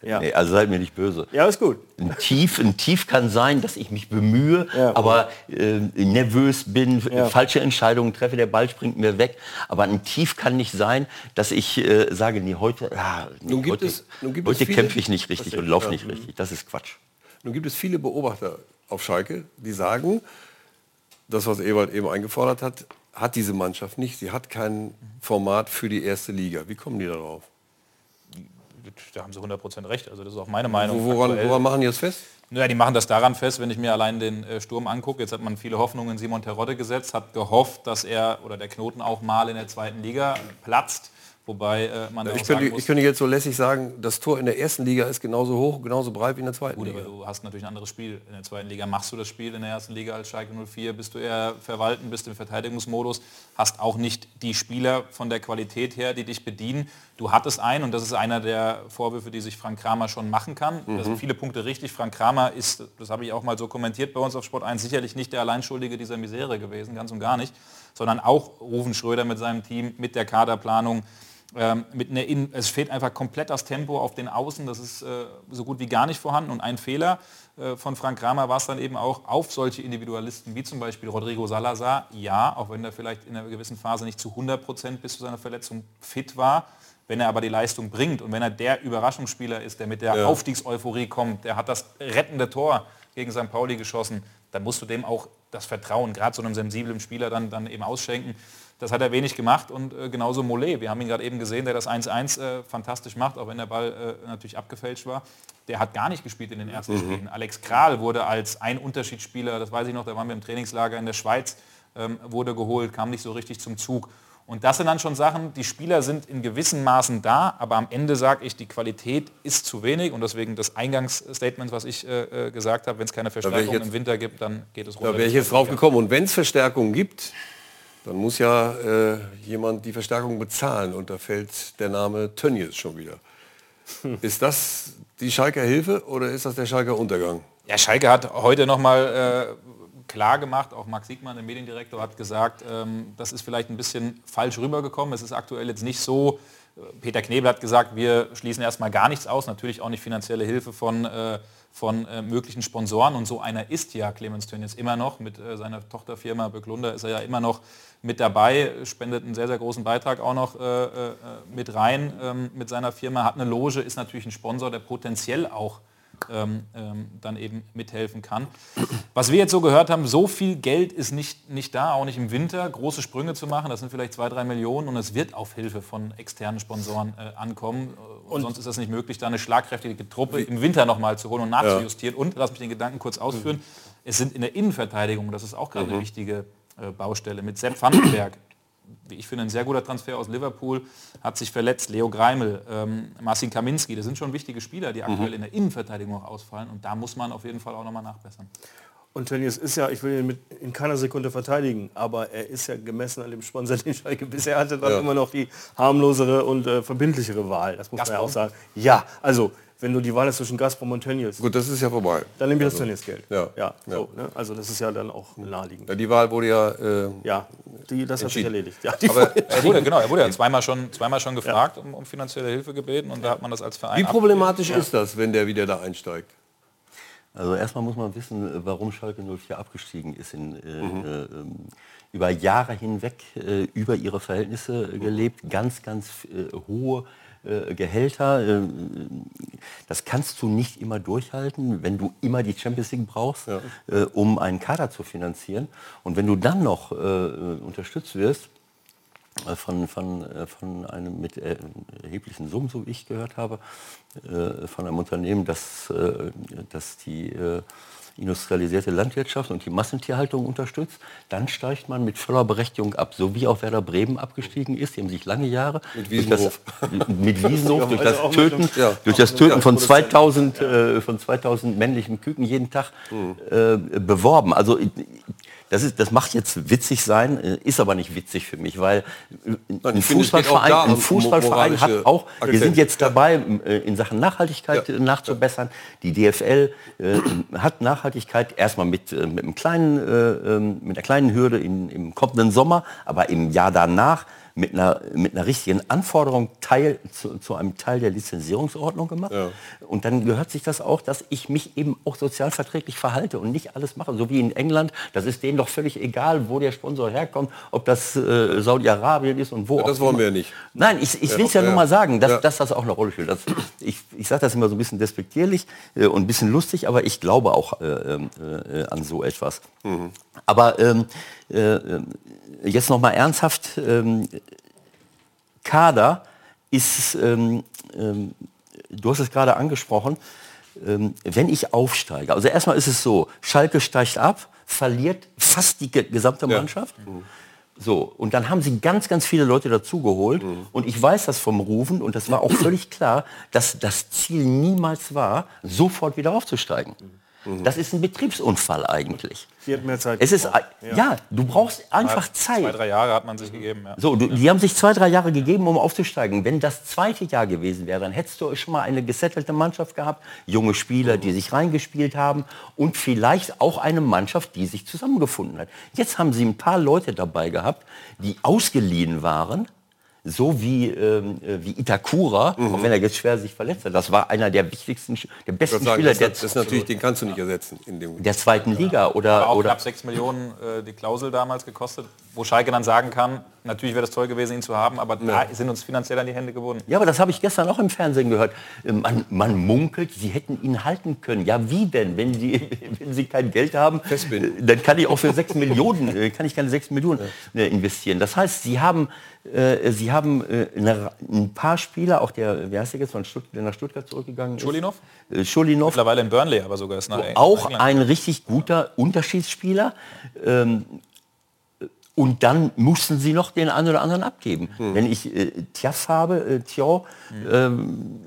Ja. Nee, also seid mir nicht böse. Ja, ist gut. Ein Tief, ein Tief kann sein, dass ich mich bemühe, Ja. aber äh, nervös bin, Ja. falsche Entscheidungen treffe, der Ball springt mir weg. Aber ein Tief kann nicht sein, dass ich äh, sage, nee, heute, ah, nee, Nun gibt heute, es- nun gibt es heute kämpfe ich nicht richtig und laufe nicht richtig. Das ist Quatsch. Nun gibt es viele Beobachter auf Schalke, die sagen, das, was Ewald eben eingefordert hat, hat diese Mannschaft nicht. Sie hat kein Format für die erste Liga. Wie kommen die darauf? Da haben sie 100% recht. Also das ist auch meine Meinung. Wo, woran, woran machen die das fest? Naja, die machen das daran fest, wenn ich mir allein den äh, Sturm angucke. Jetzt hat man viele Hoffnungen in Simon Terodde gesetzt, hat gehofft, dass er oder der Knoten auch mal in der zweiten Liga platzt. Wobei äh, man da Ich könnte, muss, ich könnte jetzt so lässig sagen, das Tor in der ersten Liga ist genauso hoch, genauso breit wie in der zweiten Gut, Liga. du hast natürlich ein anderes Spiel in der zweiten Liga. Machst du das Spiel in der ersten Liga als Schalke 04, bist du eher verwalten, bist im Verteidigungsmodus, hast auch nicht die Spieler von der Qualität her, die dich bedienen. Du hattest einen, und das ist einer der Vorwürfe, die sich Frank Kramer schon machen kann. Da sind viele Punkte richtig. Frank Kramer ist, das habe ich auch mal so kommentiert bei uns auf Sport 1, sicherlich nicht der Alleinschuldige dieser Misere gewesen, ganz und gar nicht, sondern auch Rufen Schröder mit seinem Team, mit der Kaderplanung, ähm, mit einer Innen es fehlt einfach komplett das Tempo auf den Außen, das ist äh, so gut wie gar nicht vorhanden. Und ein Fehler äh, von Frank Kramer war es dann eben auch auf solche Individualisten wie zum Beispiel Rodrigo Salazar, ja, auch wenn er vielleicht in einer gewissen Phase nicht zu 100 Prozent bis zu seiner Verletzung fit war, wenn er aber die Leistung bringt und wenn er der Überraschungsspieler ist, der mit der Aufstiegseuphorie kommt, der hat das rettende Tor gegen St. Pauli geschossen, dann musst du dem auch das Vertrauen, gerade so einem sensiblen Spieler, dann, dann eben ausschenken. Das hat er wenig gemacht und äh, genauso Mollet. Wir haben ihn gerade eben gesehen, der das 1-1 äh, fantastisch macht, auch wenn der Ball äh, natürlich abgefälscht war. Der hat gar nicht gespielt in den ersten Spielen. Alex Kral wurde als ein Unterschiedsspieler, das weiß ich noch, da waren wir im Trainingslager in der Schweiz, ähm, wurde geholt, kam nicht so richtig zum Zug. Und das sind dann schon Sachen, die Spieler sind in gewissen Maßen da, aber am Ende sage ich, die Qualität ist zu wenig und deswegen das Eingangsstatement, was ich äh, äh, gesagt habe, wenn es keine Verstärkung jetzt- im Winter gibt, dann geht es runter. Da wäre ich jetzt drauf gekommen. Und wenn es Verstärkungen gibt, dann muss ja äh, jemand die Verstärkung bezahlen. Und da fällt der Name Tönnies schon wieder. *laughs* Ist das die Schalker Hilfe oder ist das der Schalker Untergang? Ja, Schalke hat heute nochmal äh, klar gemacht, auch Max Siegmann, der Mediendirektor, hat gesagt, ähm, das ist vielleicht ein bisschen falsch rübergekommen. Es ist aktuell jetzt nicht so. Äh, Peter Knebel hat gesagt, wir schließen erstmal gar nichts aus, natürlich auch nicht finanzielle Hilfe von, äh, von äh, möglichen Sponsoren. Und so einer ist ja Clemens Tönnies immer noch. Mit äh, seiner Tochterfirma Beglunda ist er ja immer noch mit dabei, spendet einen sehr, sehr großen Beitrag auch noch äh, äh, mit rein ähm, mit seiner Firma, hat eine Loge, ist natürlich ein Sponsor, der potenziell auch ähm, ähm, dann eben mithelfen kann. Was wir jetzt so gehört haben, so viel Geld ist nicht, nicht da, auch nicht im Winter, große Sprünge zu machen, das sind vielleicht zwei, drei Millionen und es wird auf Hilfe von externen Sponsoren äh, ankommen. Äh, Und sonst ist das nicht möglich, da eine schlagkräftige Truppe im Winter nochmal zu holen und nachzujustieren. Und, lass mich den Gedanken kurz ausführen, es sind in der Innenverteidigung, das ist auch gerade eine wichtige äh, Baustelle, mit Sepp Vandenberg, wie ich finde, ein sehr guter Transfer aus Liverpool, hat sich verletzt. Leo Greimel, ähm, Marcin Kaminski, das sind schon wichtige Spieler, die aktuell in der Innenverteidigung auch ausfallen. Und da muss man auf jeden Fall auch nochmal nachbessern. Und Tönnies ist ja, ich will ihn mit in keiner Sekunde verteidigen, aber er ist ja gemessen an dem Sponsor, *laughs* den Schalke bisher hatte, dann immer noch die harmlosere und äh, verbindlichere Wahl. Das muss man ja auch Gazprom? sagen. Ja, also wenn du die Wahl hast zwischen Gazprom und Tönnies, Gut, das ist ja vorbei. dann nehme ich das Tönnies-Geld. ja, ja, so, ne? Also das ist ja dann auch naheliegend. Ja, die Wahl wurde ja... Äh, Ja, die, das hat sich erledigt. Ja, die aber Er wurde, genau, er wurde ja zweimal schon, zweimal schon gefragt, um, um finanzielle Hilfe gebeten und da hat man das als Verein wie problematisch ist das, wenn der wieder da einsteigt? Also erstmal muss man wissen, äh, warum Schalke 04 abgestiegen ist. In, äh, Mhm. äh, ähm, über Jahre hinweg äh, über ihre Verhältnisse äh, gelebt, ganz, ganz äh, hohe äh, Gehälter. Äh, das kannst du nicht immer durchhalten, wenn du immer die Champions League brauchst, äh, um einen Kader zu finanzieren. Und wenn du dann noch unterstützt wirst, von, von, von einem mit erheblichen Summen, so wie ich gehört habe, von einem Unternehmen, das, das die industrialisierte Landwirtschaft und die Massentierhaltung unterstützt, dann steigt man mit voller Berechtigung ab, so wie auch Werder Bremen abgestiegen ist. Die haben sich lange Jahre Mit durch das, Wiesenhof. *laughs* mit Wiesenhof durch das Töten, Ja. durch das Töten von 2000, äh, von 2000 männlichen Küken jeden Tag äh, beworben. Also das, ist, das macht jetzt witzig sein, äh, ist aber nicht witzig für mich, weil äh, ein Fußballverein, ein Fußballverein hat auch, wir Akzente. sind jetzt dabei, äh, in Sachen Nachhaltigkeit Ja. nachzubessern. Die DFL äh, hat Nachhaltigkeit erstmal mit, mit, einem kleinen, äh, ähm, mit einer kleinen Hürde in, im kommenden Sommer, aber im Jahr danach mit einer, mit einer richtigen Anforderung Teil, zu, zu einem Teil der Lizenzierungsordnung gemacht. Ja. Und dann gehört sich das auch, dass ich mich eben auch sozialverträglich verhalte und nicht alles mache. So wie in England, das ist denen doch völlig egal, wo der Sponsor herkommt, ob das äh, Saudi-Arabien ist und wo. Ja, das wollen wir ja nicht. Nein, ich, ich will es ja, nur mal sagen, dass, dass, das auch eine Rolle spielt. Das, ich ich sage das immer so ein bisschen despektierlich äh, und ein bisschen lustig, aber ich glaube auch äh, äh, an so etwas. Mhm. Aber ähm, äh, jetzt noch mal ernsthaft, ähm, Kader ist, ähm, ähm, du hast es gerade angesprochen, ähm, wenn ich aufsteige, also erstmal ist es so, Schalke steigt ab, verliert fast die gesamte Mannschaft. Ja. Mhm. So, und dann haben sie ganz, ganz viele Leute dazugeholt. Mhm. Und ich weiß das vom Rufen, und das war auch völlig klar, dass das Ziel niemals war, sofort wieder aufzusteigen. Mhm. Mhm. Das ist ein Betriebsunfall eigentlich. Die hat mehr Zeit. Es ist, ja. ja. du brauchst einfach ja, Zeit. Zwei, drei Jahre hat man sich gegeben. Ja. So, du, die haben sich zwei, drei Jahre gegeben, um aufzusteigen. Wenn das zweite Jahr gewesen wäre, dann hättest du schon mal eine gesettelte Mannschaft gehabt, junge Spieler, die sich reingespielt haben und vielleicht auch eine Mannschaft, die sich zusammengefunden hat. Jetzt haben sie ein paar Leute dabei gehabt, die ausgeliehen waren so wie, ähm, äh, wie Itakura, mhm. auch wenn er jetzt schwer sich verletzt hat. Das war einer der wichtigsten, der besten sagen, Spieler. Das, der, das ist natürlich, den kannst du nicht ersetzen. In dem der zweiten Liga oder... Aber auch oder knapp 6 Millionen äh, die Klausel damals gekostet, wo Schalke dann sagen kann, natürlich wäre das toll gewesen, ihn zu haben, aber ja. da sind uns finanziell an die Hände gebunden. Ja, aber das habe ich gestern auch im Fernsehen gehört. Äh, man, man, munkelt, sie hätten ihn halten können. Ja, wie denn? Wenn, die, *laughs* wenn sie kein Geld haben, äh, dann kann ich auch für 6 Millionen, äh, kann ich keine 6 Millionen ja. investieren. Das heißt, sie haben, äh, sie haben äh, eine, ein paar Spieler, auch der, wie heißt der jetzt, von Stutt der nach Stuttgart zurückgegangen Schulinov? ist. Äh, Schulinov. Mittlerweile in Burnley, aber sogar ist nach Auch England. ein richtig guter Unterschiedsspieler. Ähm, und dann mussten sie noch den einen oder anderen abgeben. Hm. Wenn ich äh, Tiaf habe, äh, Thio, ähm,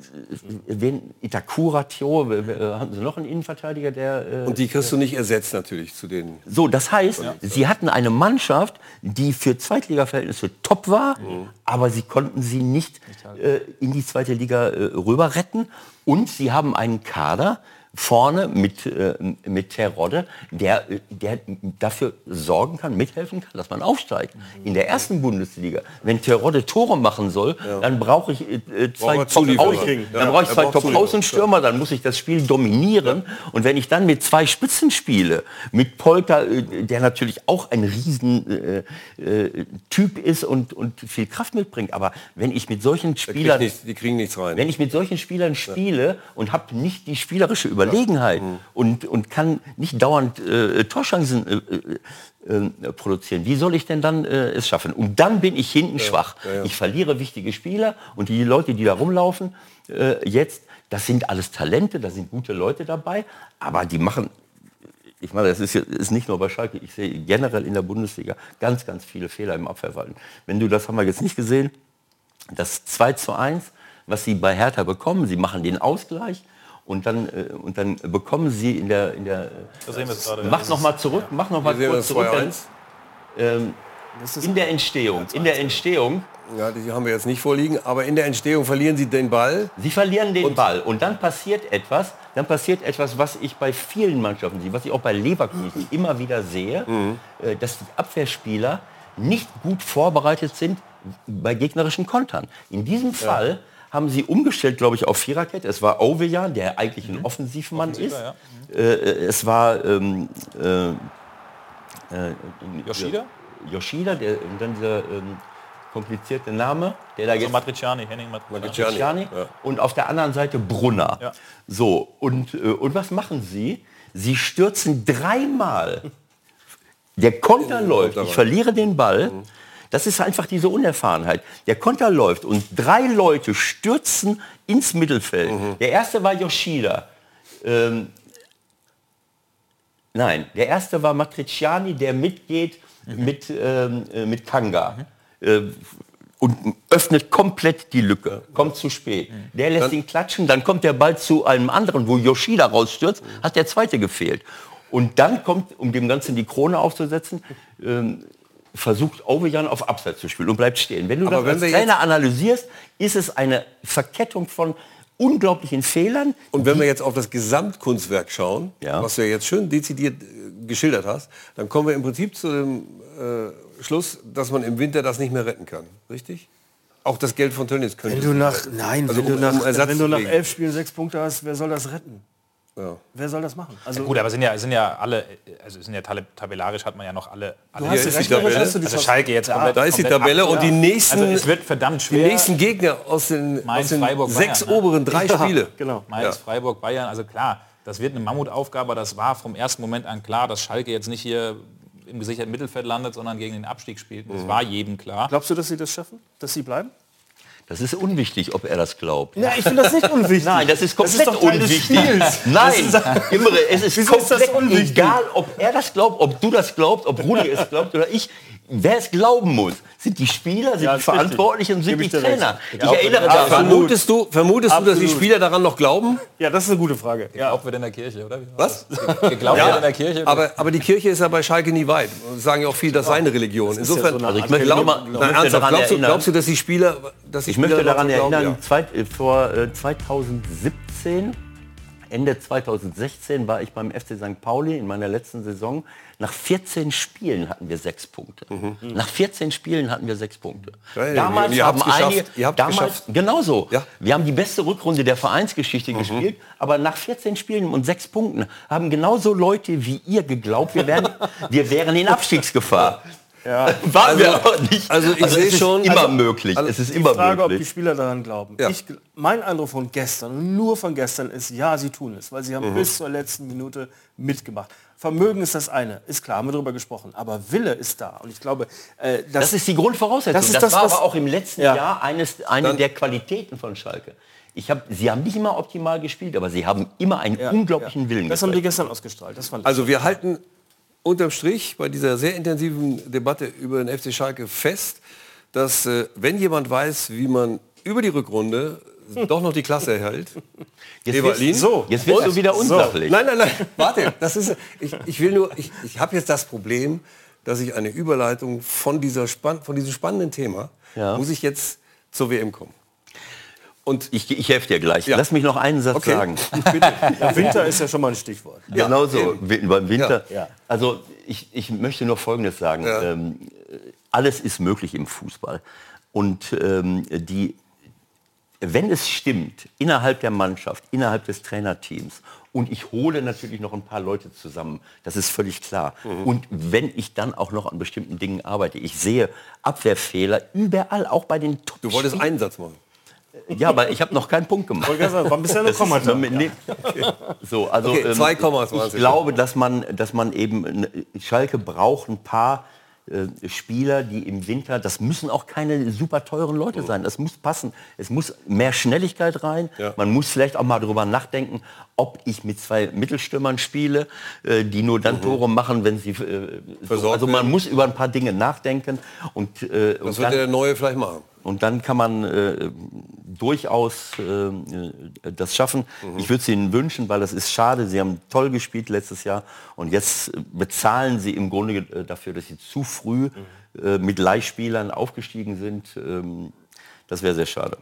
wen, Itakura, Thio, äh, haben sie noch einen Innenverteidiger, der... Äh, und die kriegst du nicht ersetzt natürlich zu den... So, das heißt, ja. sie hatten eine Mannschaft, die für Zweitliga-Verhältnisse top war, mhm. aber sie konnten sie nicht äh, in die zweite Liga äh, rüber retten. Und sie haben einen Kader, vorne mit, äh, mit Terodde, der, der dafür sorgen kann, mithelfen kann, dass man aufsteigt. In der ersten Bundesliga, wenn Terodde Tore machen soll, ja. dann brauche ich äh, zwei Top-Außenstürmer, dann brauche ich zwei Top-Außenstürmer, dann muss ich das Spiel dominieren. Ja. Und wenn ich dann mit zwei Spitzen spiele, mit Polter, äh, der natürlich auch ein Riesen äh, äh, Typ ist und, und viel Kraft mitbringt, aber wenn ich mit solchen Spielern, nicht, die kriegen nichts rein. Wenn ich mit solchen Spielern spiele und habe nicht die spielerische Überlegenheit, Überlegenheit mhm. und, und kann nicht dauernd äh, Torchancen äh, äh, äh, produzieren. Wie soll ich denn dann äh, es schaffen? Und dann bin ich hinten ja, schwach. Ja, ja. Ich verliere wichtige Spieler und die Leute, die da rumlaufen, äh, jetzt, das sind alles Talente, da sind gute Leute dabei, aber die machen ich meine, das ist, ist, nicht nur bei Schalke, ich sehe generell in der Bundesliga ganz, ganz viele Fehler im Abwehrverhalten. Wenn du, das haben wir jetzt nicht gesehen, das 2 zu 1, was sie bei Hertha bekommen, sie machen den Ausgleich, und dann, äh, und dann bekommen sie in der... In der das sehen wir gerade. Mach noch mal zurück, mach noch mal kurz zurück. ähm, in der Entstehung, in der Entstehung ja, die haben wir jetzt nicht vorliegen, aber in der Entstehung verlieren sie den Ball. Sie verlieren den und Ball und dann passiert etwas, dann passiert etwas, was ich bei vielen Mannschaften sehe, was ich auch bei Leverkusen immer wieder sehe, mhm. Äh, dass die Abwehrspieler nicht gut vorbereitet sind bei gegnerischen Kontern. In diesem Fall ja haben sie umgestellt, glaube ich, auf Viererkette. Es war Ovejan, der eigentlich ein mhm. Offensivmann Offensiver, ist. Ja. Mhm. Äh, es war ähm, äh, äh, Yoshida? Yoshida, der, und dann dieser ähm, komplizierte Name, der da also jetzt Matriciani, Henning Matriciani. Matriciani. Ja. Und auf der anderen Seite Brunner. Ja. So, und, äh, und was machen sie? Sie stürzen dreimal. *laughs* Der Konter läuft, ich verliere den Ball. Mhm das ist einfach diese Unerfahrenheit. Der Konter läuft und drei Leute stürzen ins Mittelfeld. Mhm. Der erste war Yoshida. Ähm, nein, der erste war Matriciani, der mitgeht mhm. mit, ähm, äh, mit Kanga. Mhm. Äh, und öffnet komplett die Lücke, kommt zu spät. Mhm. Der lässt dann, ihn klatschen, dann kommt der Ball zu einem anderen, wo Yoshida rausstürzt, mhm. hat der zweite gefehlt. Und dann kommt, um dem Ganzen die Krone aufzusetzen, ähm, versucht Ovejan auf Abseits zu spielen und bleibt stehen. Wenn du Aber das wenn als Trainer analysierst, ist es eine Verkettung von unglaublichen Fehlern. Und wenn wir jetzt auf das Gesamtkunstwerk schauen, ja. was du ja jetzt schön dezidiert äh, geschildert hast, dann kommen wir im Prinzip zu dem äh, Schluss, dass man im Winter das nicht mehr retten kann. Richtig? Auch das Geld von Tönnies könnte. Wenn du nach, nein, Also wenn, du um- nach, um wenn du nach elf Spielen sechs Punkte hast, wer soll das retten? Ja. Wer soll das machen? Also, Gut, aber sind ja, sind ja alle, also sind ja tab- tabellarisch hat man ja noch alle. alle du hast ist die Tabelle. hast du die also. Schalke jetzt komplett. Da ist die Tabelle ab- und die nächsten, Also es wird verdammt die schwer. nächsten Gegner aus den, Mainz, aus den Freiburg, sechs Bayern, ne? oberen drei Spiele. Genau. Mainz, Ja. Freiburg, Bayern, also klar, das wird eine Mammutaufgabe, das war vom ersten Moment an klar, dass Schalke jetzt nicht hier im gesicherten Mittelfeld landet, sondern gegen den Abstieg spielt. Mhm. Das war jedem klar. Glaubst du, dass sie das schaffen? Dass sie bleiben? Das ist unwichtig, ob er das glaubt. Ja, ich finde das nicht unwichtig. Nein, das ist komplett Teil des unwichtig. Nein, Imre, es ist Wieso ist das komplett unwichtig? egal, ob er das glaubt, ob du das glaubst, ob Rudi es glaubt oder ich. Wer es glauben muss, sind die Spieler, sind Ja, die. Verantwortlichen und sind die. Trainer. Ich glaube, erinnere ja, daran. Vermutest du, vermutest du, dass die. Spieler daran noch glauben? Ja, das ist eine gute Frage. Ja. Glaubt wird in der Kirche, oder? Was? das? Geglaubt wird in der Kirche? Aber, aber die Kirche ist ja bei Schalke nie weit. Das sagen ja auch viele, das sei eine Religion. Insofern, so eine Also ich möchte, glaub, mal, nein, möchte ernsthaft, daran glaubst, du, erinnern, glaubst du, dass die Spieler, dass die Ich möchte Spieler daran noch glauben? erinnern, Ja. zwei, vor äh, 2017, Ende 2016 war ich beim FC St. Pauli in meiner letzten Saison. Nach 14 Spielen hatten wir sechs Punkte. Nach 14 Spielen hatten wir sechs Punkte. Mhm. Ja, damals haben geschafft. einige, Ihr habt's damals, geschafft. genauso. Ja. Mhm. Wir haben die beste Rückrunde der Vereinsgeschichte gespielt, aber nach 14 Spielen und sechs Punkten haben genauso Leute wie ihr geglaubt, wir, wären, *laughs* wir wären in Abstiegsgefahr. *laughs* Waren wir aber nicht. also ich es sehe ist schon- immer also- möglich. also es ist Die immer Frage, ob die möglich. Spieler daran glauben. Ja. Ich, mein Eindruck von gestern, und nur von gestern, ist, ja, sie tun es, weil sie Mhm. haben bis zur letzten Minute mitgemacht. Vermögen ist das eine, ist klar, haben wir darüber gesprochen. Aber Wille ist da. Und ich glaube, äh, das, Das ist die Grundvoraussetzung. Das Das, ist das, war was- aber auch im letzten Ja. Jahr eines, eine Dann- der Qualitäten von Schalke. Ich hab, sie haben nicht immer optimal gespielt, aber sie haben immer einen ja, unglaublichen ja. Willen Das haben die gezeigt. gestern ausgestrahlt. Das fand ich. Also wir halten unterm Strich bei dieser sehr intensiven Debatte über den FC Schalke fest, dass äh, wenn jemand weiß, wie man über die Rückrunde doch noch die Klasse erhält, *laughs* Jetzt wirst, so, jetzt wirst du wieder unsachlich. Nein, nein, nein, warte. Das ist, ich, ich will nur, ich, ich habe jetzt das Problem, dass ich eine Überleitung von, dieser spann, von diesem spannenden Thema, Ja. muss ich jetzt zur WM kommen. Und Ich, ich helfe dir gleich. Ja. Lass mich noch einen Satz Okay. sagen. *laughs* Der Winter ist ja schon mal ein Stichwort. Genau so, beim Winter. Ja. Also ich, ich möchte nur Folgendes sagen. Ja. Ähm, alles ist möglich im Fußball. Und ähm, die, wenn es stimmt, innerhalb der Mannschaft, innerhalb des Trainerteams, und ich hole natürlich noch ein paar Leute zusammen, das ist völlig klar. Mhm. Und wenn ich dann auch noch an bestimmten Dingen arbeite, ich sehe Abwehrfehler überall, auch bei den top du wolltest einen Satz machen. Ja, aber ich habe noch keinen Punkt gemacht. War bisher nur Das Kommata. Nee. So, also Okay, zwei Kommas ich glaube, dass man, dass man eben Schalke braucht ein paar äh, Spieler, die im Winter, das müssen auch keine super teuren Leute sein. Das muss passen. Es muss mehr Schnelligkeit rein. Ja. Man muss vielleicht auch mal darüber nachdenken, ob ich mit zwei Mittelstürmern spiele, äh, die nur dann Tore machen, wenn sie. Äh, so. Mhm. Also man muss über ein paar Dinge nachdenken und, äh, und Das dann- wird der Neue vielleicht machen. Und dann kann man äh, durchaus äh, äh, das schaffen. Ich würde es Ihnen wünschen, weil das ist schade. Sie haben toll gespielt letztes Jahr und jetzt bezahlen Sie im Grunde äh, dafür, dass Sie zu früh äh, mit Leihspielern aufgestiegen sind. Ähm, das wäre sehr schade.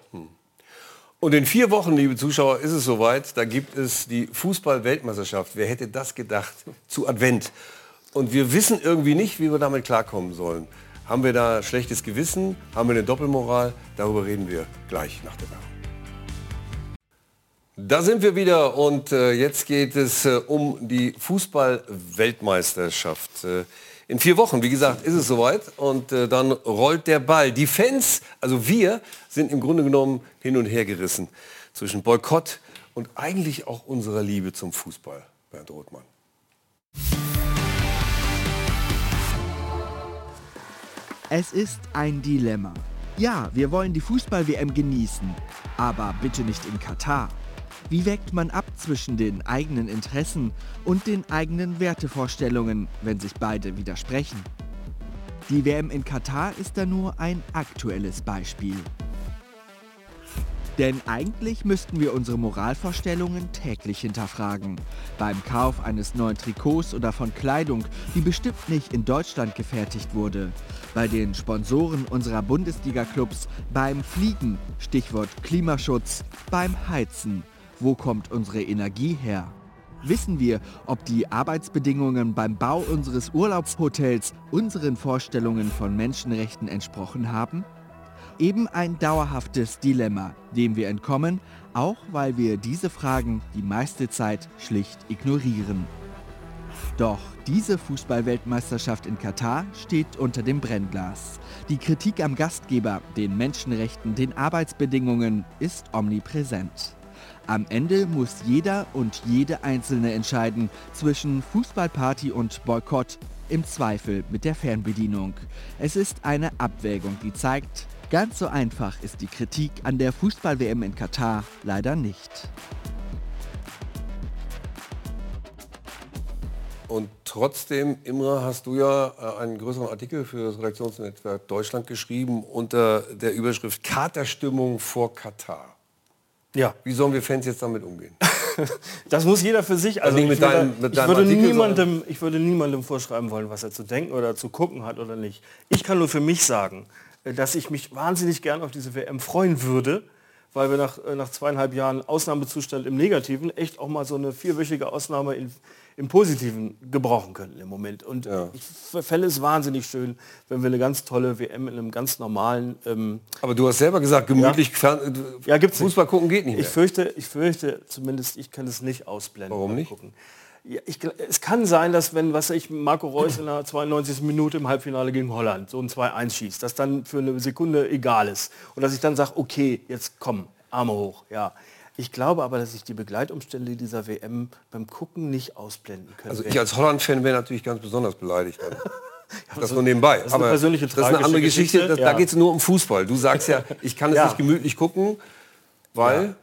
Und in vier Wochen, liebe Zuschauer, ist es soweit. Da gibt es die Fußball-Weltmeisterschaft. Wer hätte das gedacht? Zu Advent. Und wir wissen irgendwie nicht, wie wir damit klarkommen sollen. Haben wir da schlechtes Gewissen? Haben wir eine Doppelmoral? Darüber reden wir gleich nach der Werbung. Da sind wir wieder und äh, jetzt geht es äh, um die Fußball-Weltmeisterschaft. Äh, in vier Wochen, wie gesagt, ist es soweit und äh, dann rollt der Ball. Die Fans, also wir, sind im Grunde genommen hin und her gerissen zwischen Boykott und eigentlich auch unserer Liebe zum Fußball. Bernd Rothmann. Es ist ein Dilemma. Ja, wir wollen die Fußball-WM genießen, aber bitte nicht in Katar. Wie wägt man ab zwischen den eigenen Interessen und den eigenen Wertevorstellungen, wenn sich beide widersprechen? Die WM in Katar ist da nur ein aktuelles Beispiel. Denn eigentlich müssten wir unsere Moralvorstellungen täglich hinterfragen. Beim Kauf eines neuen Trikots oder von Kleidung, die bestimmt nicht in Deutschland gefertigt wurde. Bei den Sponsoren unserer Bundesliga-Clubs, beim Fliegen, Stichwort Klimaschutz, beim Heizen. Wo kommt unsere Energie her? Wissen wir, ob die Arbeitsbedingungen beim Bau unseres Urlaubshotels unseren Vorstellungen von Menschenrechten entsprochen haben? Eben ein dauerhaftes Dilemma, dem wir entkommen, auch weil wir diese Fragen die meiste Zeit schlicht ignorieren. Doch diese Fußballweltmeisterschaft in Katar steht unter dem Brennglas. Die Kritik am Gastgeber, den Menschenrechten, den Arbeitsbedingungen ist omnipräsent. Am Ende muss jeder und jede Einzelne entscheiden zwischen Fußballparty und Boykott, im Zweifel mit der Fernbedienung. Es ist eine Abwägung, die zeigt, ganz so einfach ist die Kritik an der Fußball-WM in Katar leider nicht. Und trotzdem, Imre, hast du ja äh, einen größeren Artikel für das Redaktionsnetzwerk Deutschland geschrieben unter der Überschrift Katerstimmung vor Katar. Ja. Wie sollen wir Fans jetzt damit umgehen? *laughs* das muss jeder für sich. Also nicht ich, würde, deinem- ich, würde Artikel, niemandem, ich würde niemandem vorschreiben wollen, was er zu denken oder zu gucken hat oder nicht. Ich kann nur für mich sagen, dass ich mich wahnsinnig gern auf diese WM freuen würde, weil wir nach, äh, nach zweieinhalb Jahren Ausnahmezustand im Negativen echt auch mal so eine vierwöchige Ausnahme in, im Positiven gebrauchen könnten im Moment. Und ich fände es wahnsinnig schön, wenn wir eine ganz tolle WM in einem ganz normalen ähm, Aber du hast selber gesagt, gemütlich ja, gibt's nicht. Fußball gucken geht nicht mehr. Ich fürchte, ich fürchte, zumindest ich kann es nicht ausblenden. Warum nicht? Gucken. Ja, ich, es kann sein, dass wenn, was ich, Marco Reus in der 92. Minute im Halbfinale gegen Holland so ein 2-1 schießt, das dann für eine Sekunde egal ist. Und dass ich dann sage, okay, jetzt komm, Arme hoch. Ja. Ich glaube aber, dass ich die Begleitumstände dieser WM beim Gucken nicht ausblenden könnte. Also ich als Holland-Fan wäre natürlich ganz besonders beleidigt. Dann. *laughs* das nur nebenbei. das ist eine persönliche, das ist eine andere Geschichte. Geschichte, Das, Da ja. geht es nur um Fußball. Du sagst ja, *laughs* ich kann es Ja. nicht gemütlich gucken, weil...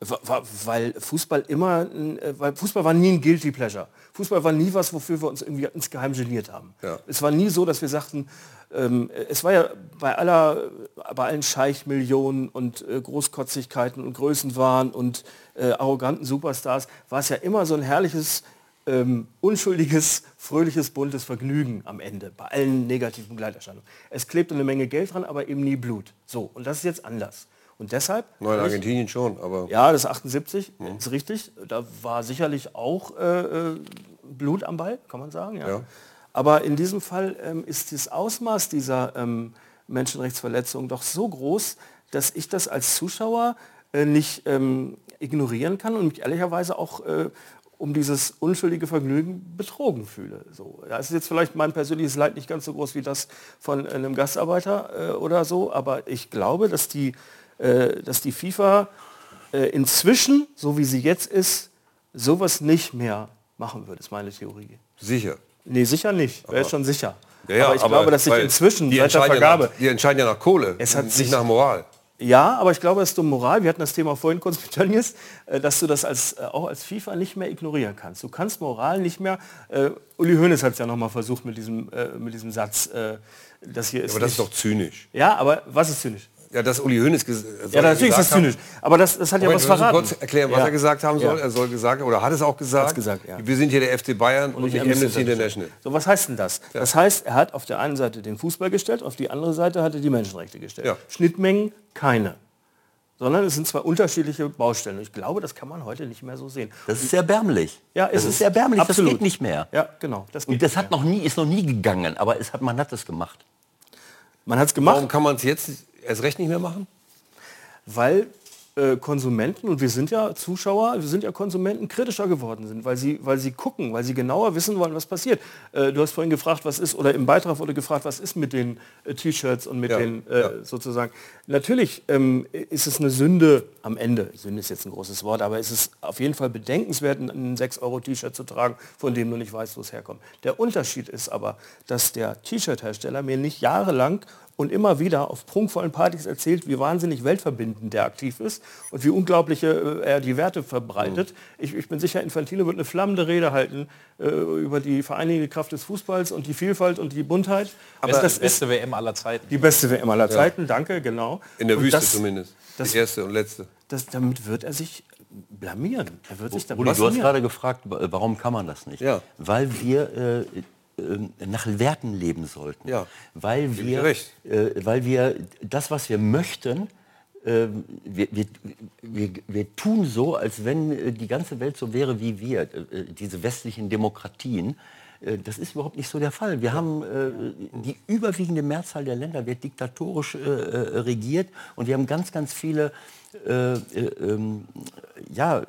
Weil Fußball immer, äh, weil Fußball war nie ein Guilty Pleasure. Fußball war nie was, wofür wir uns irgendwie insgeheim geniert haben. Ja. Es war nie so, dass wir sagten, ähm, es war ja bei aller, bei allen Scheichmillionen und äh, Großkotzigkeiten und Größenwahn und äh, arroganten Superstars, war es ja immer so ein herrliches, ähm, unschuldiges, fröhliches, buntes Vergnügen am Ende, bei allen negativen Begleiterscheinungen. Es klebte eine Menge Geld dran, aber eben nie Blut. So, und das ist jetzt anders. Und deshalb... Nur in Argentinien schon, aber... Ja, das ist 78, ist richtig. Da war sicherlich auch äh, äh, Blut am Ball, kann man sagen. Ja. Ja. Aber in diesem Fall ähm, ist das Ausmaß dieser ähm, Menschenrechtsverletzung doch so groß, dass ich das als Zuschauer äh, nicht ähm, ignorieren kann und mich ehrlicherweise auch äh, um dieses unschuldige Vergnügen betrogen fühle. So, es ist jetzt vielleicht mein persönliches Leid nicht ganz so groß wie das von einem Gastarbeiter äh, oder so, aber ich glaube, dass die, dass die FIFA äh, inzwischen, so wie sie jetzt ist, sowas nicht mehr machen würde, ist meine Theorie. Sicher. Nee, sicher nicht. Wäre schon sicher. Ja, ja, aber ich glaube, dass sich inzwischen die entscheiden ja Vergabe... nach, die entscheiden ja nach Kohle, Es hat nicht sich- nach Moral. Ja, aber ich glaube, es ist um Moral. Wir hatten das Thema vorhin kurz mit Tönnies, äh, dass du das als, äh, auch als FIFA nicht mehr ignorieren kannst. Du kannst Moral nicht mehr... Äh, Uli Hoeneß hat es ja nochmal versucht mit diesem, äh, mit diesem Satz. Äh, das hier ist Aber das ist nicht- doch zynisch. Ja, aber was ist zynisch? Ja, dass Uli Hoeneß ges Ja, natürlich ist das gesagt zynisch. Aber das, das hat ja Moment, was willst du verraten. kurz erklären, was Ja. er gesagt haben soll? Ja. Er soll gesagt oder hat es auch gesagt? Gesagt, ja. Wir sind hier der FC Bayern und, nicht Amnesty International. So, was heißt denn das? Das heißt, er hat auf der einen Seite den Fußball gestellt, auf die andere Seite hat er die Menschenrechte gestellt. Ja. Schnittmengen keine. Sondern es sind zwei unterschiedliche Baustellen. Und ich glaube, das kann man heute nicht mehr so sehen. Das ist erbärmlich. Ja, das es ist ist erbärmlich, absolut. das geht nicht mehr. Ja, genau. Das geht Und das nicht hat noch nie, ist noch nie gegangen, aber es hat, man hat es gemacht. Man hat es gemacht. Warum kann man es jetzt erst recht nicht mehr machen? weil äh, Konsumenten, und wir sind ja Zuschauer, wir sind ja Konsumenten, kritischer geworden sind, weil sie, weil sie gucken, weil sie genauer wissen wollen, was passiert. Äh, du hast vorhin gefragt, was ist, oder im Beitrag wurde gefragt, was ist mit den äh, T-Shirts und mit Ja, den äh, ja. sozusagen. Natürlich ähm, ist es eine Sünde am Ende, Sünde ist jetzt ein großes Wort, aber es ist auf jeden Fall bedenkenswert, ein 6-Euro-T-Shirt zu tragen, von dem du nicht weißt, wo es herkommt. Der Unterschied ist aber, dass der T-Shirt-Hersteller mir nicht jahrelang und immer wieder auf prunkvollen Partys erzählt, wie wahnsinnig weltverbindend der aktiv ist und wie unglaubliche äh, er die Werte verbreitet. Ich, ich bin sicher, Infantino wird eine flammende Rede halten äh, über die vereinigende Kraft des Fußballs und die Vielfalt und die Buntheit. Aber Beste, das ist beste WM aller Zeiten. die beste WM aller Zeiten, danke, genau. In der Und Wüste das, zumindest. das- die erste und letzte. Das, damit wird er sich blamieren. Er wird sich damit Rudi, du hast blamieren. gerade gefragt, wa- warum kann man das nicht? Ja. Weil wir äh, nach Werten leben sollten. Ja. Weil wir, äh, weil wir das, was wir möchten, ähm, wir, wir, wir, wir, tun so, als wenn äh, die ganze Welt so wäre wie wir, äh, diese westlichen Demokratien. Äh, das ist überhaupt nicht so der Fall. Wir haben die überwiegende Mehrzahl der Länder wird diktatorisch regiert und wir haben ganz, ganz viele ähm, ja,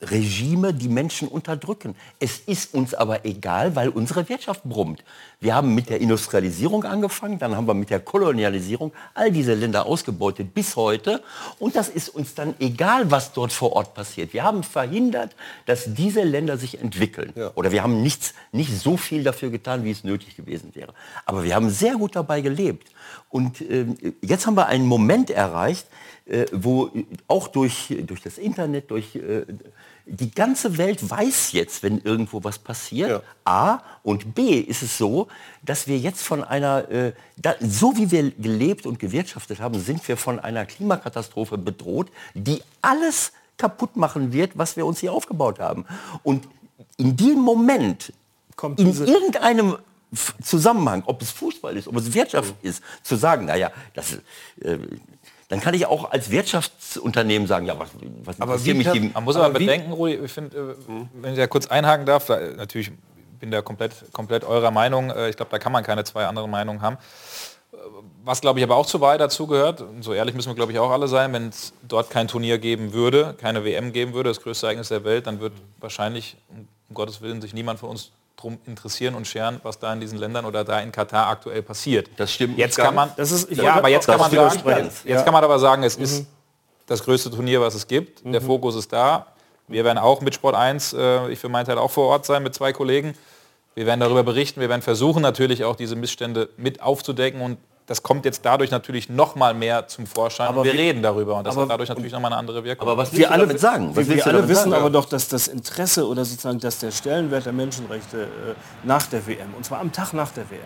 Regime, die Menschen unterdrücken. Es ist uns aber egal, weil unsere Wirtschaft brummt. Wir haben mit der Industrialisierung angefangen, dann haben wir mit der Kolonialisierung all diese Länder ausgebeutet bis heute. Und das ist uns dann egal, was dort vor Ort passiert. Wir haben verhindert, dass diese Länder sich entwickeln. Ja. Oder wir haben nichts, nicht so viel dafür getan, wie es nötig gewesen wäre. Aber wir haben sehr gut dabei gelebt. Und äh, jetzt haben wir einen Moment erreicht, äh, wo auch durch, durch das Internet, durch äh, die ganze Welt weiß jetzt, wenn irgendwo was passiert. Ja. A und B ist es so, dass wir jetzt von einer, äh, da, so wie wir gelebt und gewirtschaftet haben, sind wir von einer Klimakatastrophe bedroht, die alles kaputt machen wird, was wir uns hier aufgebaut haben. Und in dem Moment, Kommt in irgendeinem Zusammenhang, ob es Fußball ist, ob es Wirtschaft ist, zu sagen, naja, das, äh, dann kann ich auch als Wirtschaftsunternehmen sagen, ja, was, was aber interessiert mich die... Man muss aber, aber bedenken, Rudi, ich finde, äh, mhm. wenn ich da kurz einhaken darf, da, natürlich bin da komplett, komplett eurer Meinung, äh, ich glaube, da kann man keine zwei andere Meinungen haben. Was, glaube ich, aber auch zu weit dazu gehört, so ehrlich müssen wir, glaube ich, auch alle sein, wenn es dort kein Turnier geben würde, keine WM geben würde, das größte Ereignis der Welt, dann wird wahrscheinlich, um Gottes Willen, sich niemand von uns drum interessieren und scheren, was da in diesen Ländern oder da in Katar aktuell passiert. Das stimmt. Jetzt kann man, das ist, ja, aber jetzt kann man sagen, jetzt ja. kann man aber sagen, es mhm. ist das größte Turnier, was es gibt. Mhm. Der Fokus ist da. Wir werden auch mit Sport 1, äh, ich für meinen Teil auch vor Ort sein mit zwei Kollegen. Wir werden darüber berichten. Wir werden versuchen natürlich auch diese Missstände mit aufzudecken und das kommt jetzt dadurch natürlich noch mal mehr zum Vorschein. Aber wir reden darüber und das hat dadurch natürlich noch mal eine andere Wirkung. Aber was wir alle damit sagen? Was wir alle wissen sagen? aber doch, dass das Interesse oder sozusagen dass der Stellenwert der Menschenrechte äh, nach der WM und zwar am Tag nach der WM,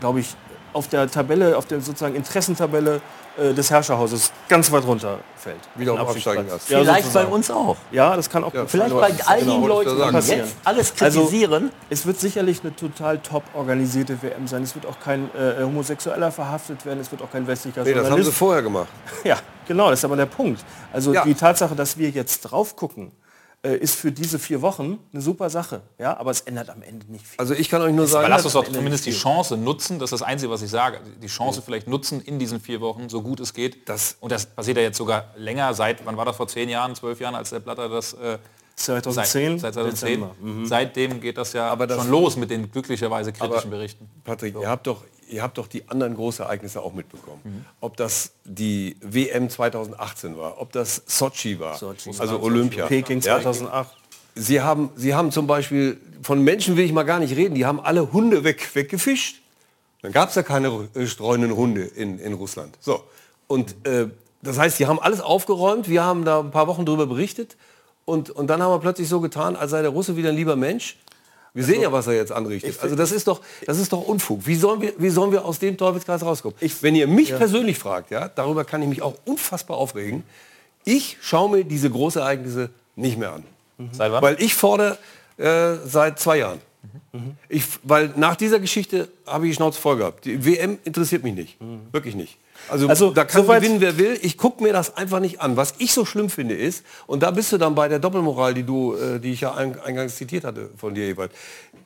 glaube ich, auf der Tabelle, auf der sozusagen Interessentabelle des Herrscherhauses ganz weit runter fällt. Wieder auf Absteigen lässt. Ja, Vielleicht sozusagen. bei uns auch. Ja, das kann auch ja, Vielleicht bei all den genau, Leuten, die jetzt alles also, kritisieren. Also, es wird sicherlich eine total top organisierte WM sein. Es wird auch kein äh, Homosexueller verhaftet werden, es wird auch kein westlicher nee, das haben sie vorher gemacht. *laughs* ja, genau, das ist aber der Punkt. Also ja. die Tatsache, dass wir jetzt drauf gucken, äh, ist für diese vier Wochen eine super Sache. Ja, aber es ändert am Ende nicht viel. Also ich kann euch nur sagen, lass uns doch zumindest die Chance nutzen, das ist das Einzige, was ich sage, die Chance ja. vielleicht nutzen in diesen vier Wochen, so gut es geht. Das und das passiert ja jetzt sogar länger, seit, wann war das, vor zehn Jahren, zwölf Jahren, als der Blatter das... Äh, 2010? Seit, seit 2010. Mhm. Seitdem geht das ja aber das schon los mit den glücklicherweise kritischen Berichten. Patrick, so. ihr habt doch ihr habt doch die anderen Großereignisse auch mitbekommen. Mhm. Ob das die WM 2018 war, ob das Sochi war, Sochi. also Olympia. Peking 2008. Ja, Sie haben, Sie haben zum Beispiel, von Menschen will ich mal gar nicht reden, die haben alle Hunde weg, weggefischt. Dann gab es ja keine äh, streunenden Hunde in, in Russland. So. Und äh, das heißt, die haben alles aufgeräumt, wir haben da ein paar Wochen darüber berichtet und, und dann haben wir plötzlich so getan, als sei der Russe wieder ein lieber Mensch. Wir also, sehen ja, was er jetzt anrichtet. Also das ist doch, das ist doch Unfug. Wie sollen wir, wie sollen wir aus dem Teufelskreis rauskommen? Ich, wenn ihr mich ja. persönlich fragt, ja, darüber kann ich mich auch unfassbar aufregen. Ich schaue mir diese Großereignisse nicht mehr an. Mhm. Weil ich fordere äh, seit zwei Jahren. Mhm. Ich, weil nach dieser Geschichte habe ich die Schnauze voll gehabt. Die WM interessiert mich nicht. Mhm. Wirklich nicht. Also, also da kann gewinnen, wer will. Ich gucke mir das einfach nicht an. Was ich so schlimm finde ist, und da bist du dann bei der Doppelmoral, die, du, äh, die ich ja eingangs zitiert hatte von dir, Ebert.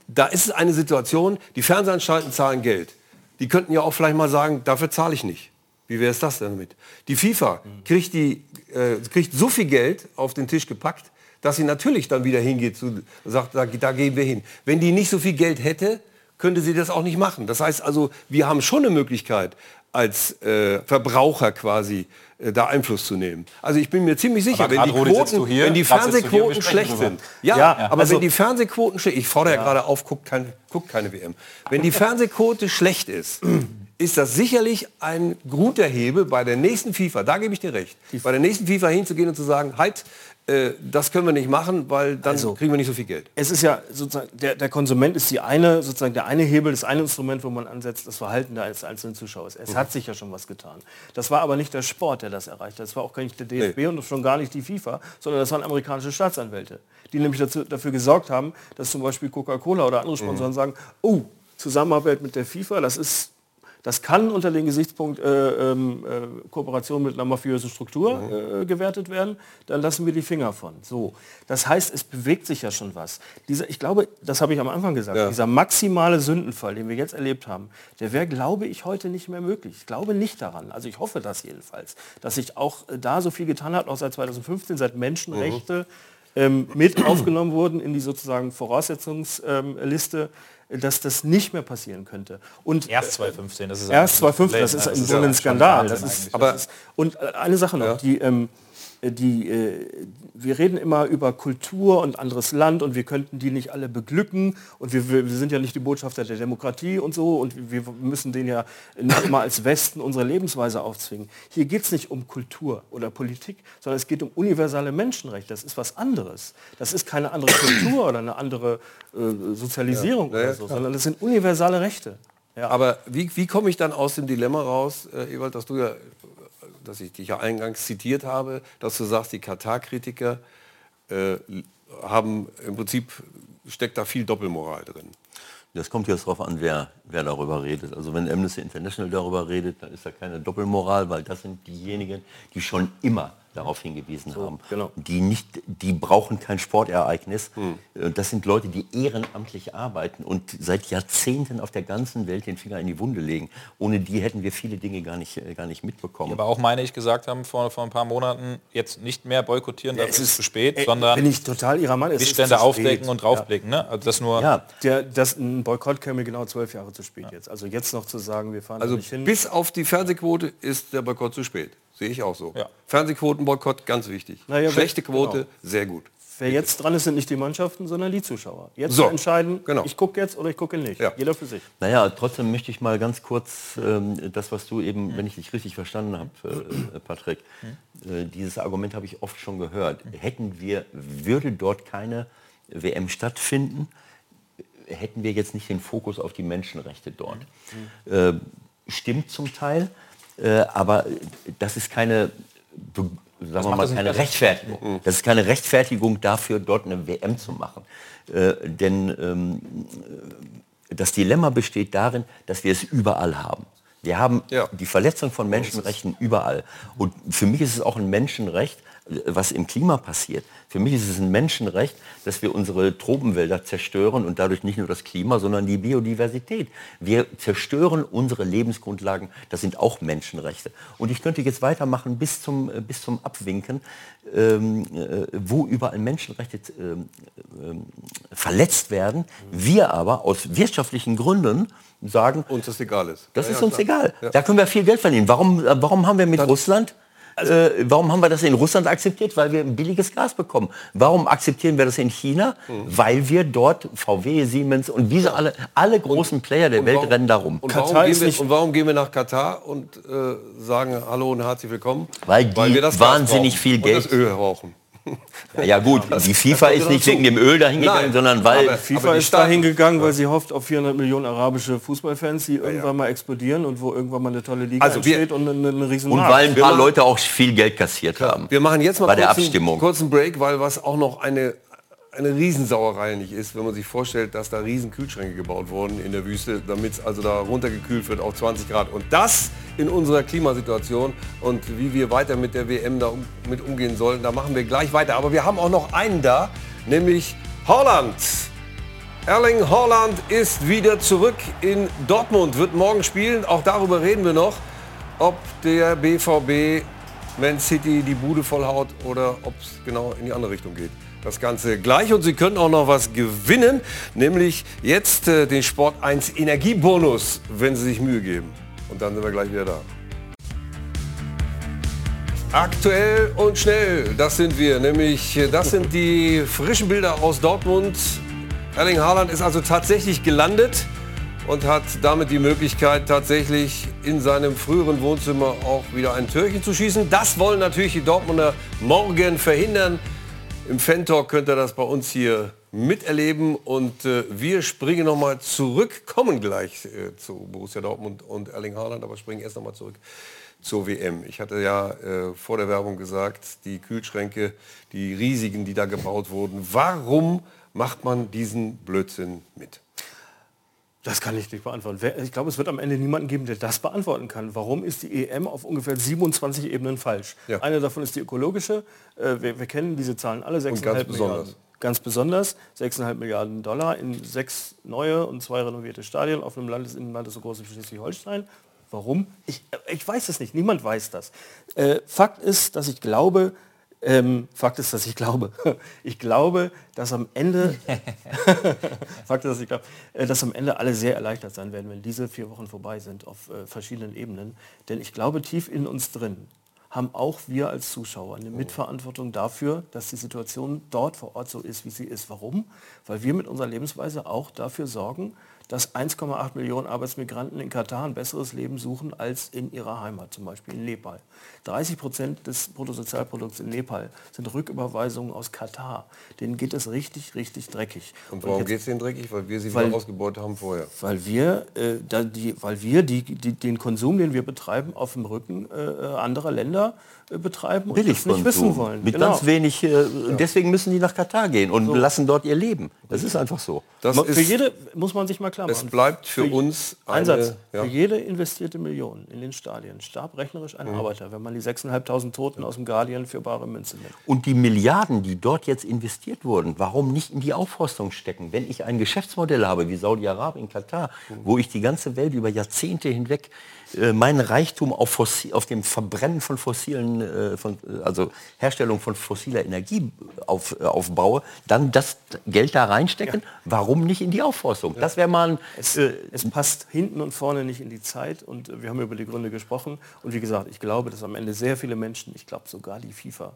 Da ist es eine Situation, die Fernsehanstalten zahlen Geld. Die könnten ja auch vielleicht mal sagen, dafür zahle ich nicht. Wie wäre es das denn damit? Die FIFA kriegt, die, äh, kriegt so viel Geld auf den Tisch gepackt, dass sie natürlich dann wieder hingeht, zu, sagt, da, da gehen wir hin. Wenn die nicht so viel Geld hätte, könnte sie das auch nicht machen. Das heißt also, wir haben schon eine Möglichkeit, als äh, Verbraucher quasi äh, da Einfluss zu nehmen. Also ich bin mir ziemlich sicher, wenn die, Quoten, hier, wenn die Fernsehquoten schlecht sind, ja, ja, aber also, wenn die Fernsehquoten schlecht, ich fordere ja, ja gerade auf, guckt, kein, guckt keine WM. Wenn die Fernsehquote schlecht ist, *clears throat* ist das sicherlich ein guter Hebel bei der nächsten FIFA, da gebe ich dir recht, bei der nächsten FIFA hinzugehen und zu sagen, halt, äh, das können wir nicht machen, weil dann also, kriegen wir nicht so viel Geld. Es ist ja sozusagen, der, der, Konsument ist die eine, sozusagen der eine Hebel, das eine Instrument, wo man ansetzt, das Verhalten des einzelnen Zuschauers. Es mhm. hat sich ja schon was getan. Das war aber nicht der Sport, der das erreicht hat. Das war auch gar nicht der DFB nee. und schon gar nicht die FIFA, sondern das waren amerikanische Staatsanwälte, die nämlich dazu, dafür gesorgt haben, dass zum Beispiel Coca-Cola oder andere Sponsoren mhm. sagen, oh, Zusammenarbeit mit der FIFA, das ist Das kann unter dem Gesichtspunkt äh, ähm, äh, Kooperation mit einer mafiösen Struktur äh, gewertet werden. Dann lassen wir die Finger von. So, das heißt, es bewegt sich ja schon was. Dieser, ich glaube, das habe ich am Anfang gesagt, Ja. dieser maximale Sündenfall, den wir jetzt erlebt haben, der wäre, glaube ich, heute nicht mehr möglich. Ich glaube nicht daran. Also ich hoffe das jedenfalls, dass sich auch äh, da so viel getan hat, auch seit 2015, seit Menschenrechte ähm, mit aufgenommen wurden in die sozusagen Voraussetzungsliste, dass das nicht mehr passieren könnte. Und Erst 2015, das ist Erst 2015, das ist im Grunde ein Skandal. Das ist, aber das ist, und äh, eine Sache noch, die, ähm, äh, die, äh, wir reden immer über Kultur und anderes Land und wir könnten die nicht alle beglücken und wir, wir sind ja nicht die Botschafter der Demokratie und so und wir müssen denen ja nicht mal als Westen unsere Lebensweise aufzwingen. Hier geht es nicht um Kultur oder Politik, sondern es geht um universale Menschenrechte. Das ist was anderes. Das ist keine andere Kultur oder eine andere äh, Sozialisierung Ja, ja, oder so, klar. sondern das sind universale Rechte. Ja. Aber wie, wie komme ich dann aus dem Dilemma raus, äh, Ewald, dass du ja, dass ich dich ja eingangs zitiert habe, dass du sagst, die Katar-Kritiker äh, haben im Prinzip steckt da viel Doppelmoral drin. Das kommt jetzt darauf an, wer, wer darüber redet. Also wenn Amnesty International darüber redet, dann ist da keine Doppelmoral, weil das sind diejenigen, die schon immer darauf hingewiesen haben. genau. Die, nicht, die brauchen kein Sportereignis. Äh, Das sind Leute, die ehrenamtlich arbeiten und seit Jahrzehnten auf der ganzen Welt den Finger in die Wunde legen. Ohne die hätten wir viele Dinge gar nicht, äh, gar nicht mitbekommen. Aber auch meine ich gesagt haben vor, vor ein paar Monaten, jetzt nicht mehr boykottieren, dafür ist es zu spät, ey, sondern bin ich total ihrer Meinung. ist Missstände aufdecken und draufblicken. Ne? Also das nur ja, Der, das, ein Boykott käme genau zwölf Jahre zu spät jetzt. Also jetzt noch zu sagen, wir fahren da Also nicht hin. bis auf die Fernsehquote ist der Boykott zu spät. Sehe ich auch so. Ja. Fernsehquotenboykott, ganz wichtig. Naja, Schlechte genau. Quote, sehr gut. Wer jetzt dran ist, sind nicht die Mannschaften, sondern die Zuschauer. Jetzt So, entscheiden, genau. ich gucke jetzt oder ich gucke nicht. Ja. Jeder für sich. Naja, trotzdem möchte ich mal ganz kurz ähm, das, was du eben, wenn ich dich richtig verstanden habe, äh, Patrick, äh, dieses Argument habe ich oft schon gehört. Hätten wir, würde dort keine WM stattfinden, hätten wir jetzt nicht den Fokus auf die Menschenrechte dort. Äh, stimmt zum Teil, äh, aber das ist keine, sagen wir mal, keine. Rechtfertigung. Das ist keine Rechtfertigung dafür, dort eine WM zu machen. Äh, denn ähm, das Dilemma besteht darin, dass wir es überall haben. Wir haben Ja. die Verletzung von Menschenrechten überall. Und für mich ist es auch ein Menschenrecht, was im Klima passiert. Für mich ist es ein Menschenrecht, dass wir unsere Tropenwälder zerstören und dadurch nicht nur das Klima, sondern die Biodiversität. Wir zerstören unsere Lebensgrundlagen. Das sind auch Menschenrechte. Und ich könnte jetzt weitermachen bis zum, äh, bis zum Abwinken, ähm, äh, wo überall Menschenrechte ähm, ähm, verletzt werden. Wir aber aus wirtschaftlichen Gründen sagen, Uns das egal ist. das Ja, ist ja, uns klar. egal. Da können wir viel Geld verdienen. Warum, äh, warum haben wir mit Russland, äh, warum haben wir das in Russland akzeptiert? Weil wir ein billiges Gas bekommen. Warum akzeptieren wir das in China? Hm. Weil wir dort VW, Siemens und wie sie alle, alle großen Player der Und Welt warum- rennen darum. Und Katar warum, gehen ist wir, nicht- und warum gehen wir nach Katar und äh, sagen Hallo und herzlich willkommen? Weil die wir das wahnsinnig viel und Geld- das Öl brauchen. Ja gut, die FIFA ist nicht wegen dem Öl dahin gegangen, Nein, sondern weil... FIFA ist dahin gegangen, weil sie hofft auf 400 Millionen arabische Fußballfans, die irgendwann mal explodieren und wo irgendwann mal eine tolle Liga Also wir- entsteht und eine, eine riesen und weil ein Wir paar Leute auch viel Geld kassiert haben. Wir machen jetzt mal Bei der kurz, Abstimmung. einen, kurzen Break, weil was auch noch eine, eine Riesensauerei nicht ist, wenn man sich vorstellt, dass da riesen Kühlschränke gebaut wurden in der Wüste, damit es also da runtergekühlt wird auf 20 Grad. Und das in unserer Klimasituation und wie wir weiter mit der WM da um, mit umgehen sollen, da machen wir gleich weiter. Aber wir haben auch noch einen da, nämlich Holland. Erling Haaland ist wieder zurück in Dortmund, wird morgen spielen. Auch darüber reden wir noch, ob der BVB Man City die Bude vollhaut oder ob es genau in die andere Richtung geht. Das Ganze gleich und Sie können auch noch was gewinnen, nämlich jetzt äh, den Sport 1 Energiebonus, wenn Sie sich Mühe geben. Und dann sind wir gleich wieder da. Aktuell und schnell, das sind wir. Nämlich, äh, das sind die frischen Bilder aus Dortmund. Erling Haaland ist also tatsächlich gelandet und hat damit die Möglichkeit, tatsächlich in seinem früheren Wohnzimmer auch wieder ein Türchen zu schießen. Das wollen natürlich die Dortmunder morgen verhindern. Im Fan-Talk könnt ihr das bei uns hier miterleben und äh, wir springen nochmal zurück, kommen gleich äh, zu Borussia Dortmund und Erling Haaland, aber springen erst nochmal zurück zur WM. Ich hatte ja äh, vor der Werbung gesagt, die Kühlschränke, die riesigen, die da gebaut wurden. Warum macht man diesen Blödsinn mit? Das kann ich nicht beantworten. Ich glaube, es wird am Ende niemanden geben, der das beantworten kann. Warum ist die EM auf ungefähr 27 Ebenen falsch? Ja. Eine davon ist die ökologische. Äh, wir, wir kennen diese Zahlen alle, 6,5 Milliarden. Besonders. Ganz besonders 6,5 Milliarden Dollar in sechs neue und zwei renovierte Stadien auf einem Landesinnenland so groß wie Schleswig-Holstein. Warum? Ich, ich, weiß es nicht. Niemand weiß das. Äh, Fakt ist, dass ich glaube, ähm, Fakt ist, dass ich glaube, *laughs* ich glaube, dass am Ende, *laughs* Fakt ist, dass ich glaube, äh, dass am Ende alle sehr erleichtert sein werden, wenn diese vier Wochen vorbei sind auf äh, verschiedenen Ebenen. Denn ich glaube, tief in uns drin haben auch wir als Zuschauer eine Mitverantwortung dafür, dass die Situation dort vor Ort so ist, wie sie ist. Warum? Weil wir mit unserer Lebensweise auch dafür sorgen, dass 1,8 Millionen Arbeitsmigranten in Katar ein besseres Leben suchen als in ihrer Heimat, zum Beispiel in Nepal. 30 Prozent des Bruttosozialprodukts in Nepal sind Rücküberweisungen aus Katar. Denen geht es richtig, richtig dreckig. Und warum geht es denen dreckig? Weil wir sie weil, ausgebeutet haben vorher. Weil wir, äh, da die, weil wir die, die, den Konsum, den wir betreiben, auf dem Rücken äh, anderer Länder äh, betreiben und das nicht wissen wollen. Mit genau. ganz wenig, äh, ja. deswegen müssen die nach Katar gehen und so. lassen dort ihr Leben. Das ist einfach so. Das für ist, jede muss man sich mal klar machen. Es bleibt für, für uns ein Satz. Ja. Für jede investierte Million in den Stadien starb rechnerisch ein mhm. Arbeiter, wenn man die 6.500 Toten aus dem Guardian für bare Münze nimmt. Und die Milliarden, die dort jetzt investiert wurden, warum nicht in die Aufforstung stecken? Wenn ich ein Geschäftsmodell habe wie Saudi-Arabien, Katar, mhm. wo ich die ganze Welt über Jahrzehnte hinweg äh, meinen Reichtum auf, Fossil, auf dem Verbrennen von fossilen, äh, von, äh, also Herstellung von fossiler Energie auf, äh, aufbaue, dann das Geld da reinstecken. Ja. Warum nicht in die Aufforstung? Ja. Das wäre mal ein, es, äh, es, passt hinten und vorne nicht in die Zeit und wir haben über die Gründe gesprochen. Und wie gesagt, ich glaube, dass am Ende sehr viele Menschen, ich glaube sogar die FIFA,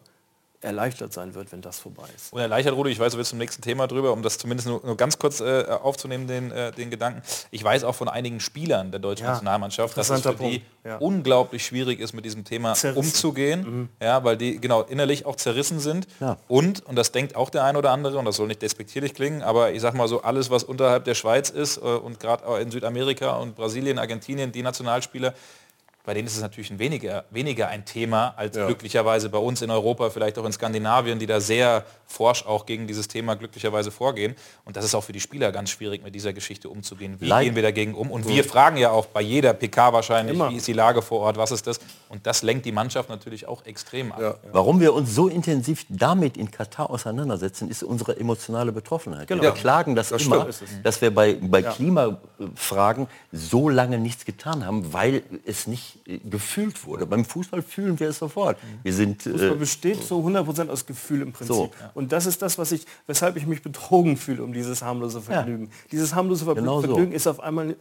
erleichtert sein wird, wenn das vorbei ist. Und erleichtert, Rudi, ich weiß, du willst zum nächsten Thema drüber, um das zumindest nur, nur ganz kurz äh, aufzunehmen, den, äh, den Gedanken. Ich weiß auch von einigen Spielern der deutschen ja, Nationalmannschaft, dass es für die ja. unglaublich schwierig ist, mit diesem Thema zerrissen. umzugehen, mhm. ja, weil die genau innerlich auch zerrissen sind. Ja. Und, und das denkt auch der ein oder andere, und das soll nicht despektierlich klingen, aber ich sag mal so, alles, was unterhalb der Schweiz ist äh, und gerade in Südamerika und Brasilien, Argentinien, die Nationalspieler, bei denen ist es natürlich ein weniger, weniger ein Thema als ja. glücklicherweise bei uns in Europa, vielleicht auch in Skandinavien, die da sehr forsch auch gegen dieses Thema glücklicherweise vorgehen. Und das ist auch für die Spieler ganz schwierig, mit dieser Geschichte umzugehen. Wie Leid. gehen wir dagegen um? Und wir fragen ja auch bei jeder PK wahrscheinlich, Immer. wie ist die Lage vor Ort, was ist das? Und das lenkt die Mannschaft natürlich auch extrem ab. Ja. Warum wir uns so intensiv damit in Katar auseinandersetzen, ist unsere emotionale Betroffenheit. Genau. Wir klagen das, das immer, dass wir bei, bei ja. Klimafragen so lange nichts getan haben, weil es nicht äh, gefühlt wurde. Beim Fußball fühlen wir es sofort. Wir sind, Fußball äh, besteht zu 100% aus Gefühl im Prinzip. So. Und das ist das, was ich, weshalb ich mich betrogen fühle um dieses harmlose Vergnügen. Ja. Dieses harmlose Ver genau Vergnügen so. ist auf einmal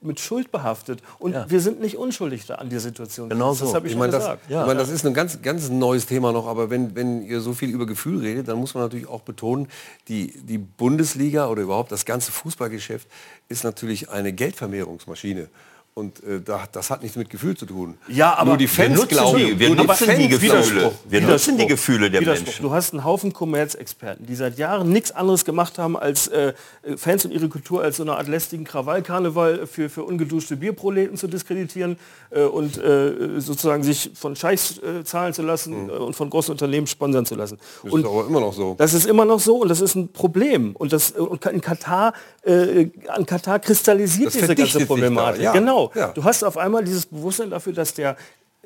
mit Schuld behaftet. Und ja. wir sind nicht unschuldig da an der Situation. Genau das, so. Habe ich, ich meine, das, ja. ich meine, das ist ein ganz, ganz neues Thema noch. Aber wenn, wenn ihr so viel über Gefühl redet, dann muss man natürlich auch betonen, die, die Bundesliga oder überhaupt das ganze Fußballgeschäft ist natürlich eine Geldvermehrungsmaschine. Und äh, das hat nichts mit Gefühl zu tun. Ja, aber nur die Fans wir glauben, die, wir nutzen die, die Gefühle. Wir nutzen die Gefühle der Menschen. Du hast einen Haufen Kommerzexperten, die seit Jahren nichts anderes gemacht haben, als äh, Fans und ihre Kultur als so eine Art lästigen Krawallkarneval für, für ungeduschte Bierproleten zu diskreditieren äh, und äh, sozusagen sich von Scheiß äh, zahlen zu lassen mhm. und von großen Unternehmen sponsern zu lassen. Das und ist aber immer noch so. Das ist immer noch so und das ist ein Problem. Und, das, und in Katar, an Katar kristallisiert das diese ganze Problematik. Ja. Genau. Ja. Du hast auf einmal dieses Bewusstsein dafür, dass der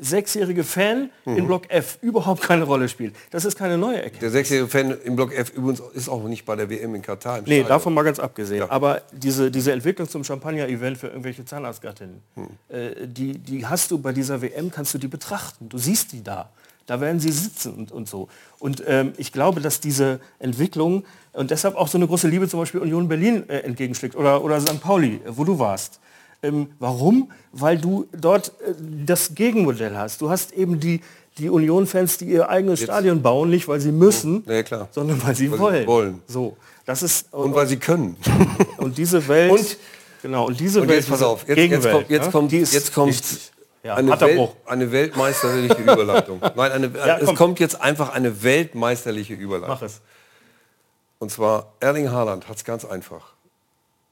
sechsjährige Fan mhm. in Block F überhaupt keine Rolle spielt. Das ist keine neue Erkenntnis. Der sechsjährige Fan in Block F übrigens ist auch nicht bei der WM in Katar. Im nee, Stadion. davon mal ganz abgesehen. Ja. Aber diese, diese Entwicklung zum Champagner-Event für irgendwelche Zahnarztgattinnen, mhm. äh, die, die hast du bei dieser WM, kannst du die betrachten. Du siehst die da. Da werden sie sitzen und, und so. Und ähm, ich glaube, dass diese Entwicklung und deshalb auch so eine große Liebe zum Beispiel Union Berlin äh, entgegenschlägt oder, oder St. Pauli, wo du warst. Ähm, warum? Weil du dort äh, das Gegenmodell hast. Du hast eben die, die Union-Fans, die ihr eigenes Jetzt. Stadion bauen, nicht weil sie müssen, ja, sondern weil sie weil wollen. Sie wollen. So, das ist, und, und weil sie können. *laughs* Und diese Welt. Und, genau, und diese und Welt. Jetzt pass auf, jetzt, jetzt kommt, jetzt kommt, jetzt kommt ja, eine, Welt, eine weltmeisterliche Überleitung. *laughs* Nein, eine, ja, es kommt jetzt einfach eine weltmeisterliche Überleitung. Mach es. Und zwar Erling Haaland hat es ganz einfach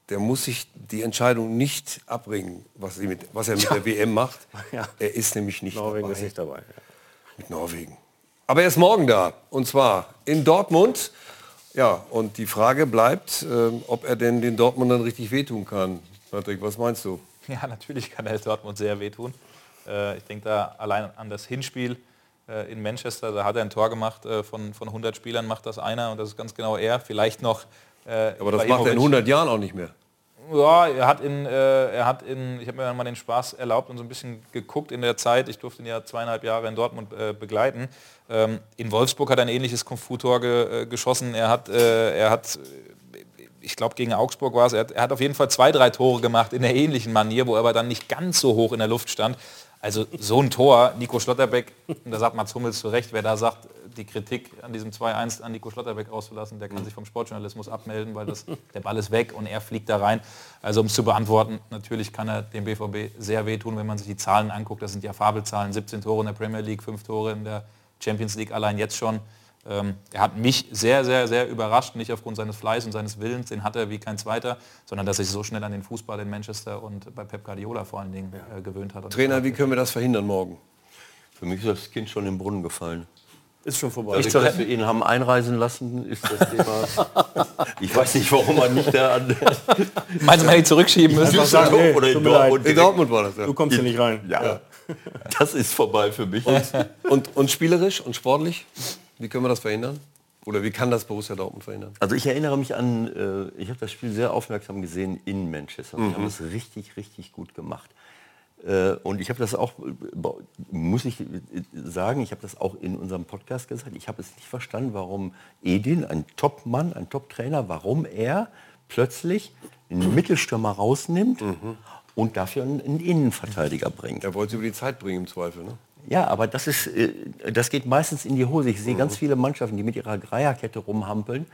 der muss sich die Entscheidung nicht abbringen, was, mit, was er mit *laughs* ja. der WM macht. Ja. Er ist nämlich nicht Norwegen dabei. ist nicht dabei. Ja. Mit Norwegen. Aber er ist morgen da. Und zwar in Dortmund Ja, und die Frage bleibt, äh, ob er denn den Dortmundern richtig wehtun kann. Patrick, was meinst du? *laughs* Ja, natürlich kann er Dortmund sehr wehtun. Äh, ich denke da allein an das Hinspiel äh, in Manchester, da hat er ein Tor gemacht, äh, von, von 100 Spielern macht das einer und das ist ganz genau er. Vielleicht noch... Äh, Aber das macht er in 100 Jahren auch nicht mehr. Ja, er hat in, äh, er hat in, ich habe mir mal den Spaß erlaubt und so ein bisschen geguckt in der Zeit. Ich durfte ihn ja zweieinhalb Jahre in Dortmund äh, begleiten. Ähm, in Wolfsburg hat er ein ähnliches Kung-Fu-Tor ge, geschossen. Er hat, er hat ich glaube gegen Augsburg war es, er hat, er hat auf jeden Fall zwei, drei Tore gemacht in der ähnlichen Manier, wo er aber dann nicht ganz so hoch in der Luft stand. Also so ein Tor, Nico Schlotterbeck, und da sagt Mats Hummels zu Recht, wer da sagt, die Kritik an diesem 2-1 an Nico Schlotterbeck rauszulassen, der kann sich vom Sportjournalismus abmelden, weil das, *laughs* der Ball ist weg und er fliegt da rein. Also um es zu beantworten, natürlich kann er dem BVB sehr wehtun, wenn man sich die Zahlen anguckt. Das sind ja Fabelzahlen, 17 Tore in der Premier League, 5 Tore in der Champions League allein jetzt schon. Ähm, er hat mich sehr, sehr, sehr überrascht, nicht aufgrund seines Fleiß und seines Willens, den hat er wie kein zweiter, sondern dass er sich so schnell an den Fußball in Manchester und bei Pep Guardiola vor allen Dingen äh, gewöhnt hat. Trainer, wie können wir das verhindern morgen? Für mich ist das Kind schon im Brunnen gefallen. Ist schon vorbei. Dadurch, dass wir ihn haben einreisen lassen, ist das *laughs* Thema. ich weiß nicht, warum man nicht da an. *laughs* Meinst du, man hätte zurückschieben müssen? Sagen, nee, oder in Dortmund, in Dortmund war das. Ja. Du kommst hier nicht rein. Ja. ja. Das ist vorbei für mich. Und, und, und spielerisch und sportlich? Wie können wir das verhindern? Oder wie kann das Borussia Dortmund verhindern? Also ich erinnere mich an, äh, ich habe das Spiel sehr aufmerksam gesehen in Manchester. Mhm. Die haben es richtig, richtig gut gemacht. Äh, und ich habe das auch, muss ich sagen, ich habe das auch in unserem Podcast gesagt, ich habe es nicht verstanden, warum Edin, ein Top-Mann, ein Top-Trainer, warum er plötzlich einen Mittelstürmer rausnimmt mhm. und dafür einen Innenverteidiger bringt. Er wollte sie über die Zeit bringen im Zweifel, ne? Ja, aber das, ist, äh, das geht meistens in die Hose. Ich sehe mhm. ganz viele Mannschaften, die mit ihrer Dreierkette rumhampeln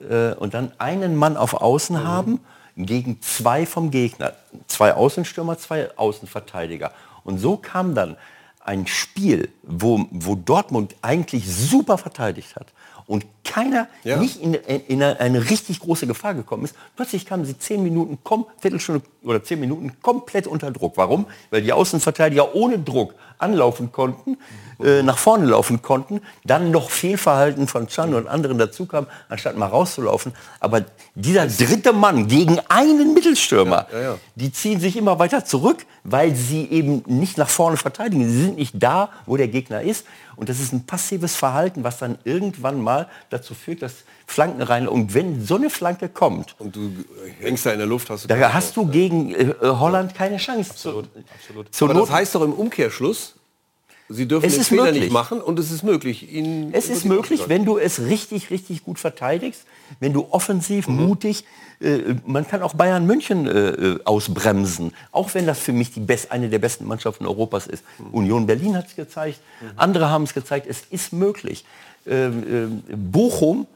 äh, und dann einen Mann auf Außen mhm. haben gegen zwei vom Gegner. Zwei Außenstürmer, zwei Außenverteidiger. Und so kam dann ein Spiel, wo, wo Dortmund eigentlich super verteidigt hat und keiner ja. nicht in, in, in eine, eine, richtig große Gefahr gekommen ist. Plötzlich kamen sie zehn Minuten, Viertelstunde oder zehn Minuten komplett unter Druck. Warum? Weil die Außenverteidiger ohne Druck anlaufen konnten, äh, nach vorne laufen konnten, dann noch Fehlverhalten von Chan und anderen dazu kam, anstatt mal rauszulaufen. Aber dieser dritte Mann gegen einen Mittelstürmer, ja, ja, die ziehen sich immer weiter zurück, weil sie eben nicht nach vorne verteidigen. Sie sind nicht da, wo der Gegner ist. Und das ist ein passives Verhalten, was dann irgendwann mal dazu führt, dass Flanken rein. Und wenn so eine Flanke kommt. Und du hängst da in der Luft, hast du. Da hast du gegen äh, Holland keine Chance. Absolut. Absolut. Aber das heißt doch im Umkehrschluss, Sie dürfen es den Fehler möglich. nicht machen und es ist möglich. Ihnen es ist möglich, wenn du es richtig, richtig gut verteidigst, wenn du offensiv, mhm. mutig, äh, man kann auch Bayern München äh, äh, ausbremsen, auch wenn das für mich die best, eine der besten Mannschaften Europas ist. Mhm. Union Berlin hat es gezeigt, mhm. andere haben es gezeigt, es ist möglich. Ähm, äh, Bochum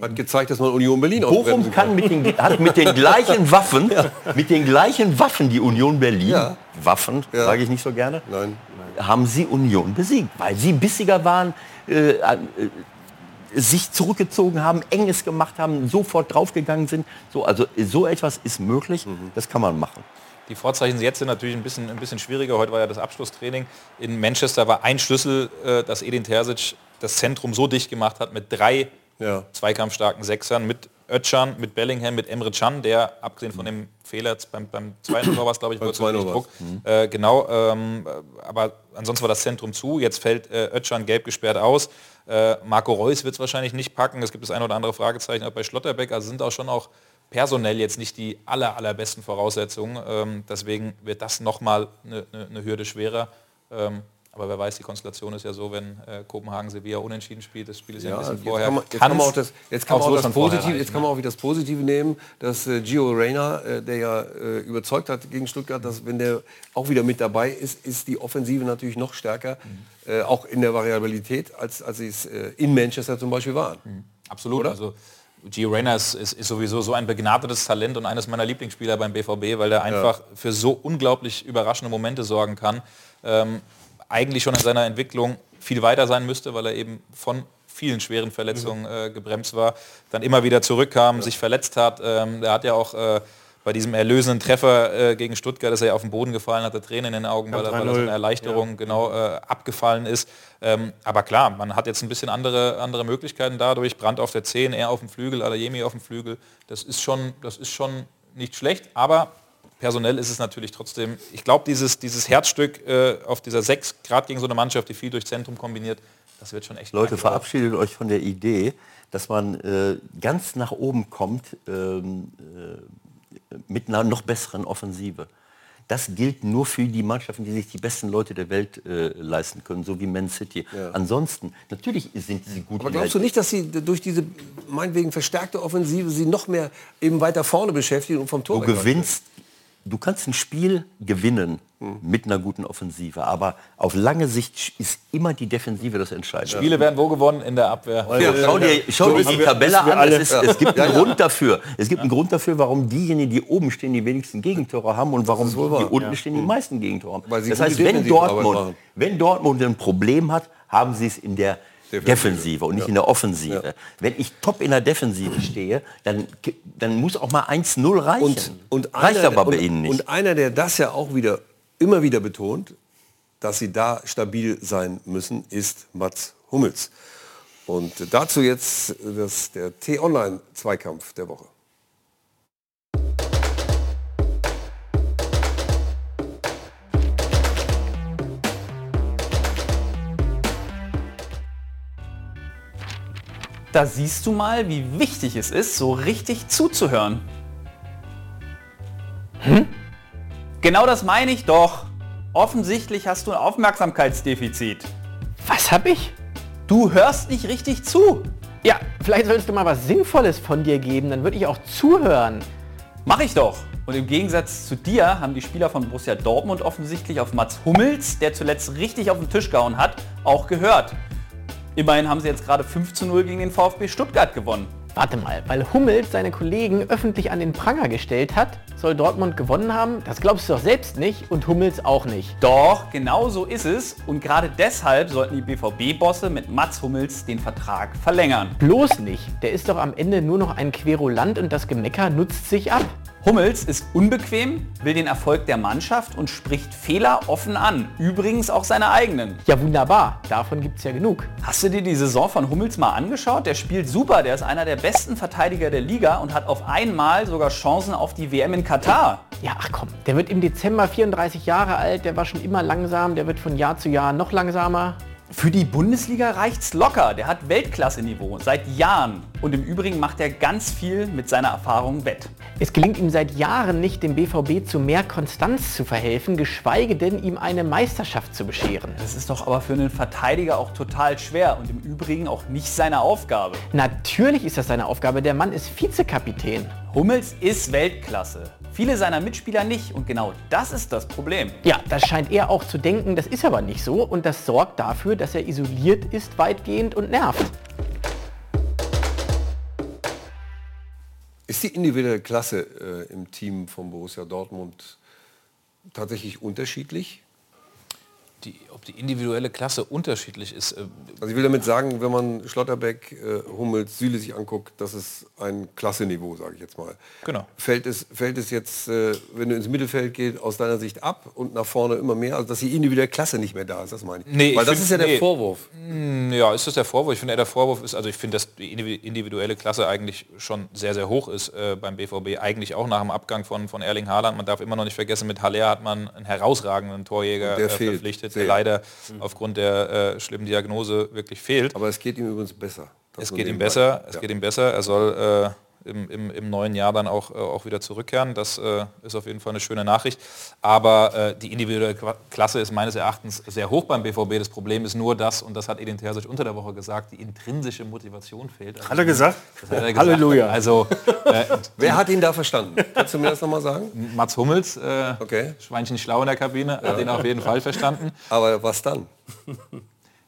hat gezeigt, dass man Union Berlin Bochum kann mit den, hat mit den gleichen *laughs* Waffen, ja. mit den gleichen Waffen die Union Berlin, ja. Waffen ja. sage ich nicht so gerne, Nein. haben sie Union besiegt, weil sie bissiger waren, äh, äh, sich zurückgezogen haben, Enges gemacht haben, sofort draufgegangen sind. So, also so etwas ist möglich, mhm. das kann man machen. Die Vorzeichen jetzt sind natürlich ein bisschen, ein bisschen schwieriger. Heute war ja das Abschlusstraining. In Manchester war ein Schlüssel, äh, dass Edin Terzic das Zentrum so dicht gemacht hat mit drei ja. zweikampfstarken Sechsern mit Ötchan, mit Bellingham, mit Emre Can, der abgesehen von dem Fehler beim, beim zweiten Tor war es, glaube ich, kurz Druck. Mhm. Äh, genau, ähm, aber ansonsten war das Zentrum zu. Jetzt fällt äh, Ötchan gelb gesperrt aus. Äh, Marco Reus wird es wahrscheinlich nicht packen. Es gibt das ein oder andere Fragezeichen auch bei Schlotterbeck. Also sind auch schon auch personell jetzt nicht die aller, allerbesten Voraussetzungen. Ähm, deswegen wird das nochmal eine ne, ne Hürde schwerer. Ähm, aber wer weiß, die Konstellation ist ja so, wenn äh, Kopenhagen Sevilla unentschieden spielt, das Spiel ist ja, ja ein bisschen vorher. Kann man, jetzt kann man auch das, jetzt kann man auch das Positive, jetzt kann man auch wieder das Positive nehmen, dass äh, Gio Reyna, äh, der ja äh, überzeugt hat gegen Stuttgart, dass wenn der auch wieder mit dabei ist, ist die Offensive natürlich noch stärker, mhm. Äh, auch in der Variabilität, als, als sie es äh, in Manchester zum Beispiel waren. Mhm. Absolut. Oder? Also, Gio Reyna ist, ist, ist, sowieso so ein begnadetes Talent und eines meiner Lieblingsspieler beim BVB, weil er einfach ja. für so unglaublich überraschende Momente sorgen kann. Ähm, eigentlich schon in seiner Entwicklung viel weiter sein müsste, weil er eben von vielen schweren Verletzungen mhm. äh, gebremst war, dann immer wieder zurückkam, ja. sich verletzt hat. Ähm, er hat ja auch äh, bei diesem erlösenden Treffer äh, gegen Stuttgart ist er ja auf den Boden gefallen, hat Tränen in den Augen, weil er, weil er so eine Erleichterung ja. genau äh, abgefallen ist. Ähm, aber klar, man hat jetzt ein bisschen andere, andere Möglichkeiten dadurch. Brand auf der 10, er auf dem Flügel, Adeyemi auf dem Flügel. Das ist schon, das ist schon nicht schlecht, aber personell ist es natürlich trotzdem, ich glaube, dieses, dieses Herzstück äh, auf dieser 6, gerade gegen so eine Mannschaft, die viel durch Zentrum kombiniert, das wird schon echt... Leute, verabschiedet euch von der Idee, dass man äh, ganz nach oben kommt ähm, äh, mit einer noch besseren Offensive. Das gilt nur für die Mannschaften, die sich die besten Leute der Welt äh, leisten können, so wie Man City. Ja. Ansonsten, natürlich sind sie gut. Aber glaubst du nicht, dass sie durch diese meinetwegen verstärkte Offensive sie noch mehr eben weiter vorne beschäftigen und vom Tor Du gewinnst du kannst ein Spiel gewinnen mit einer guten Offensive, aber auf lange Sicht ist immer die Defensive das Entscheidende. Spiele werden wo gewonnen in der Abwehr. Ja, schau dir, schau dir die Tabelle an. Es, ist, es, gibt einen Grund dafür. Es gibt einen Grund dafür, warum diejenigen, die oben stehen, die wenigsten Gegentore haben und warum die, die unten stehen, die meisten Gegentore haben. Das heißt, wenn Dortmund, wenn Dortmund ein Problem hat, haben sie es in der Defensive, Defensive und nicht ja. in der Offensive. Ja. Wenn ich top in der Defensive stehe, dann, dann muss auch mal 1-0 reichen. Und, und Reicht einer, aber bei und, Ihnen nicht. Und einer, der das ja auch wieder immer wieder betont, dass sie da stabil sein müssen, ist Mats Hummels. Und dazu jetzt das, der T-Online-Zweikampf der Woche. Da siehst du mal, wie wichtig es ist, so richtig zuzuhören. Hm? Genau das meine ich doch. Offensichtlich hast du ein Aufmerksamkeitsdefizit. Was hab ich? Du hörst nicht richtig zu. Ja, vielleicht solltest du mal was Sinnvolles von dir geben, dann würde ich auch zuhören. Mach ich doch. Und im Gegensatz zu dir haben die Spieler von Borussia Dortmund offensichtlich auf Mats Hummels, der zuletzt richtig auf den Tisch gehauen hat, auch gehört. Immerhin haben sie jetzt gerade 5 zu 0 gegen den VfB Stuttgart gewonnen. Warte mal, weil Hummels seine Kollegen öffentlich an den Pranger gestellt hat, soll Dortmund gewonnen haben? Das glaubst du doch selbst nicht und Hummels auch nicht. Doch, genau so ist es. Und gerade deshalb sollten die BVB-Bosse mit Mats Hummels den Vertrag verlängern. Bloß nicht. Der ist doch am Ende nur noch ein Querulant und das Gemecker nutzt sich ab. Hummels ist unbequem, will den Erfolg der Mannschaft und spricht Fehler offen an. Übrigens auch seine eigenen. Ja wunderbar, davon gibt es ja genug. Hast du dir die Saison von Hummels mal angeschaut? Der spielt super, der ist einer der besten Verteidiger der Liga und hat auf einmal sogar Chancen auf die WM in Katar. Ja, ach komm, der wird im Dezember 34 Jahre alt, der war schon immer langsam, der wird von Jahr zu Jahr noch langsamer. Für die Bundesliga reicht's locker. Der hat Weltklasse-Niveau seit Jahren. Und im Übrigen macht er ganz viel mit seiner Erfahrung wett. Es gelingt ihm seit Jahren nicht, dem BVB zu mehr Konstanz zu verhelfen, geschweige denn ihm eine Meisterschaft zu bescheren. Das ist doch aber für einen Verteidiger auch total schwer und im Übrigen auch nicht seine Aufgabe. Natürlich ist das seine Aufgabe. Der Mann ist Vizekapitän. Hummels ist Weltklasse. Viele seiner Mitspieler nicht und genau das ist das Problem. Ja, das scheint er auch zu denken, das ist aber nicht so und das sorgt dafür, dass er isoliert ist weitgehend und nervt. Ist die individuelle Klasse äh, im Team von Borussia Dortmund tatsächlich unterschiedlich? Die, ob die individuelle Klasse unterschiedlich ist. Äh, also ich will damit sagen, wenn man Schlotterbeck, äh, Hummels, Süle sich anguckt, das ist ein Klasseniveau, sage ich jetzt mal. Genau. Fällt es, fällt es jetzt, äh, wenn du ins Mittelfeld gehst, aus deiner Sicht ab und nach vorne immer mehr, also dass die individuelle Klasse nicht mehr da ist, das meine ich. Nee, Weil ich das find, ist ja der nee. Vorwurf. Hm, ja, ist das der Vorwurf? Ich finde eher der Vorwurf ist, also ich finde, dass die individuelle Klasse eigentlich schon sehr, sehr hoch ist äh, beim BVB. Eigentlich auch nach dem Abgang von, von Erling Haaland. Man darf immer noch nicht vergessen, mit Haller hat man einen herausragenden Torjäger Der äh, verpflichtet, sehr. der leider aufgrund der äh, schlimmen Diagnose wirklich fehlt. Aber es geht ihm übrigens besser. Das Es geht ihm besser, es Ja. geht ihm besser. Er soll äh, im, im, im neuen Jahr dann auch, äh, auch wieder zurückkehren. Das äh, ist auf jeden Fall eine schöne Nachricht. Aber äh, die individuelle Klasse ist meines Erachtens sehr hoch beim BVB. Das Problem ist nur das, und das hat Edin Terzic unter der Woche gesagt, die intrinsische Motivation fehlt. Also, Hat er gesagt? Das hat er gesagt. Halleluja. Also äh, *laughs* Wer hat ihn da verstanden? Kannst du mir das nochmal sagen? Mats Hummels, äh, Okay. Schweinchen schlau in der Kabine, hat ihn auf jeden Fall verstanden. Aber was dann?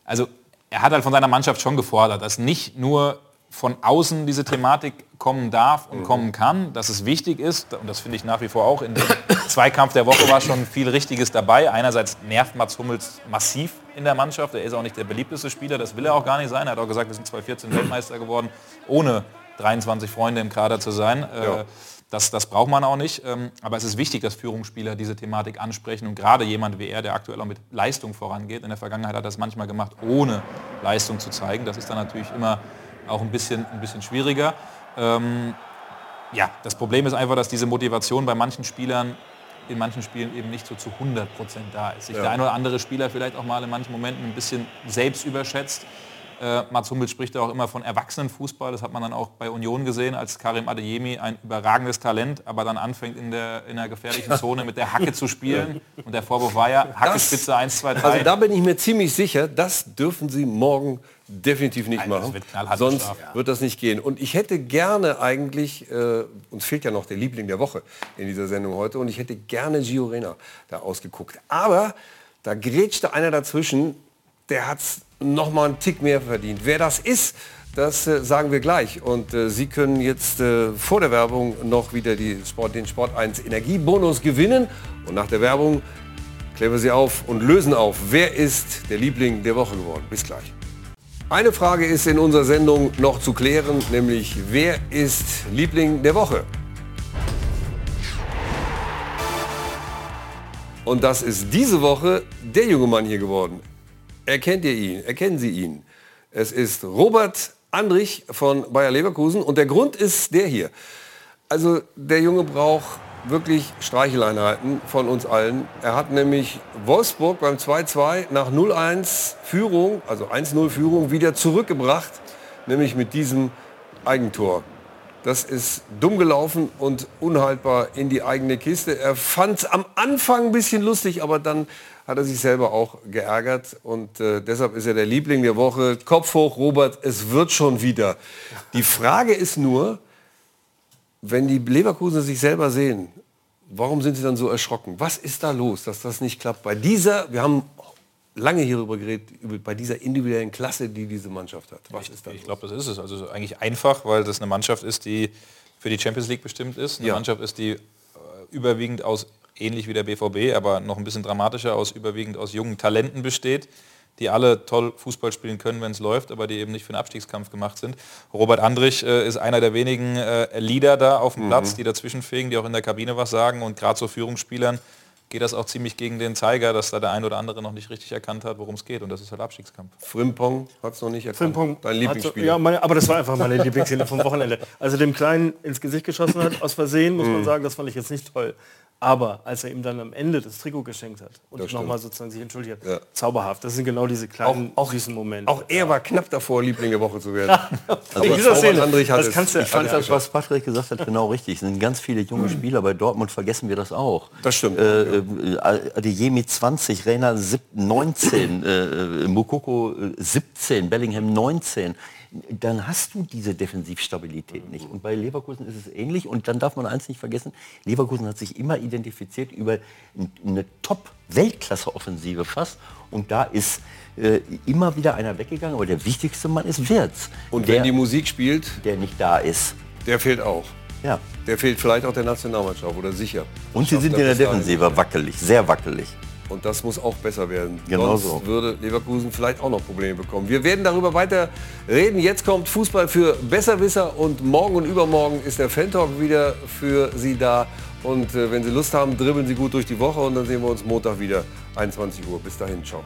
Also er hat halt von seiner Mannschaft schon gefordert, dass nicht nur von außen diese Thematik kommen darf und kommen kann, dass es wichtig ist, und das finde ich nach wie vor auch, in dem *coughs* Zweikampf der Woche war schon viel Richtiges dabei. Einerseits nervt Mats Hummels massiv in der Mannschaft, er ist auch nicht der beliebteste Spieler, das will er auch gar nicht sein. Er hat auch gesagt, wir sind 2014 Weltmeister geworden, ohne 23 Freunde im Kader zu sein. Äh, Das, das braucht man auch nicht. Ähm, aber es ist wichtig, dass Führungsspieler diese Thematik ansprechen. Und gerade jemand wie er, der aktuell auch mit Leistung vorangeht. In der Vergangenheit hat er das manchmal gemacht, ohne Leistung zu zeigen. Das ist dann natürlich immer auch ein bisschen, ein bisschen schwieriger. Ähm, ja, das Problem ist einfach, dass diese Motivation bei manchen Spielern in manchen Spielen eben nicht so zu 100 Prozent da ist. Sich ja. der ein oder andere Spieler vielleicht auch mal in manchen Momenten ein bisschen selbst überschätzt äh, Mats Hummels spricht ja auch immer von Erwachsenenfußball. Das hat man dann auch bei Union gesehen, als Karim Adeyemi ein überragendes Talent, aber dann anfängt in der, in der gefährlichen *laughs* Zone mit der Hacke zu spielen. Und der Vorwurf war ja, Hacke Spitze 1, 2, 3. Also da bin ich mir ziemlich sicher, das dürfen Sie morgen definitiv nicht Nein, machen. Wird Sonst ja. wird das nicht gehen. Und ich hätte gerne eigentlich, äh, uns fehlt ja noch der Liebling der Woche in dieser Sendung heute, und ich hätte gerne Gio Reyna da ausgeguckt. Aber da grätschte einer dazwischen, der hat es noch mal einen Tick mehr verdient. Wer das ist, das äh, sagen wir gleich. Und äh, Sie können jetzt äh, vor der Werbung noch wieder die Sport, den Sport 1 Energiebonus gewinnen. Und nach der Werbung klären wir Sie auf und lösen auf, wer ist der Liebling der Woche geworden. Bis gleich. Eine Frage ist in unserer Sendung noch zu klären, nämlich wer ist Liebling der Woche? Und das ist diese Woche der junge Mann hier geworden. Erkennt ihr ihn? Erkennen Sie ihn? Es ist Robert Andrich von Bayer Leverkusen und der Grund ist der hier. Also der Junge braucht wirklich Streicheleinheiten von uns allen. Er hat nämlich Wolfsburg beim 2-2 nach 0-1 Führung, also 1-0 Führung, wieder zurückgebracht, nämlich mit diesem Eigentor. Das ist dumm gelaufen und unhaltbar in die eigene Kiste. Er fand es am Anfang ein bisschen lustig, aber dann hat er sich selber auch geärgert und äh, deshalb ist er der Liebling der Woche. Kopf hoch, Robert, es wird schon wieder. Die Frage ist nur, wenn die Leverkusen sich selber sehen, warum sind sie dann so erschrocken? Was ist da los, dass das nicht klappt? Bei dieser, wir haben lange hierüber geredet, bei dieser individuellen Klasse, die diese Mannschaft hat. Was ich, ist da Ich glaube, das ist es. Also eigentlich einfach, weil das eine Mannschaft ist, die für die Champions League bestimmt ist. Eine ja. Mannschaft ist, die äh, überwiegend aus ähnlich wie der BVB, aber noch ein bisschen dramatischer aus, überwiegend aus jungen Talenten besteht, die alle toll Fußball spielen können, wenn es läuft, aber die eben nicht für den Abstiegskampf gemacht sind. Robert Andrich äh, ist einer der wenigen äh, Leader da auf dem mhm. Platz, die dazwischenfegen, die auch in der Kabine was sagen und gerade so Führungsspielern geht das auch ziemlich gegen den Zeiger, dass da der ein oder andere noch nicht richtig erkannt hat, worum es geht. Und das ist halt Abstiegskampf. Frimpong hat es noch nicht erkannt. Frimpong dein Lieblingsspiel. Ja, meine, aber das war einfach meine Lieblingsszene vom Wochenende. Also dem Kleinen ins Gesicht geschossen hat, aus Versehen, muss man mhm. sagen, das fand ich jetzt nicht toll. Aber als er ihm dann am Ende das Trikot geschenkt hat und nochmal sozusagen sich entschuldigt hat, ja. zauberhaft. Das sind genau diese kleinen, auch, auch süßen Momente. Auch er war knapp davor, Liebling der Woche zu werden. *laughs* also in dieser Szene, Andrich hat das kannst du, ich fand das, was Patrick gesagt hat, genau richtig. Es sind ganz viele junge Spieler. Bei Dortmund vergessen wir das auch. Das stimmt. Äh, äh, Adeyemi 20, Reina 19, äh, äh, Mukoko 17, äh, Bellingham 19 dann hast du diese Defensivstabilität nicht. Und bei Leverkusen ist es ähnlich. Und dann darf man eins nicht vergessen, Leverkusen hat sich immer identifiziert über eine Top-Weltklasse-Offensive fast. Und da ist äh, immer wieder einer weggegangen. Aber der wichtigste Mann ist Wirtz. Und der, wenn die Musik spielt? Der nicht da ist. Der fehlt auch. Ja. Der fehlt vielleicht auch der Nationalmannschaft oder sicher. Und sie sind in der Defensive wackelig, sehr wackelig. Und das muss auch besser werden. Genau Sonst so. würde Leverkusen vielleicht auch noch Probleme bekommen. Wir werden darüber weiter reden. Jetzt kommt Fußball für Besserwisser und morgen und übermorgen ist der Fan-Talk wieder für Sie da. Und äh, wenn Sie Lust haben, dribbeln Sie gut durch die Woche und dann sehen wir uns Montag wieder, 21 Uhr. Bis dahin, ciao.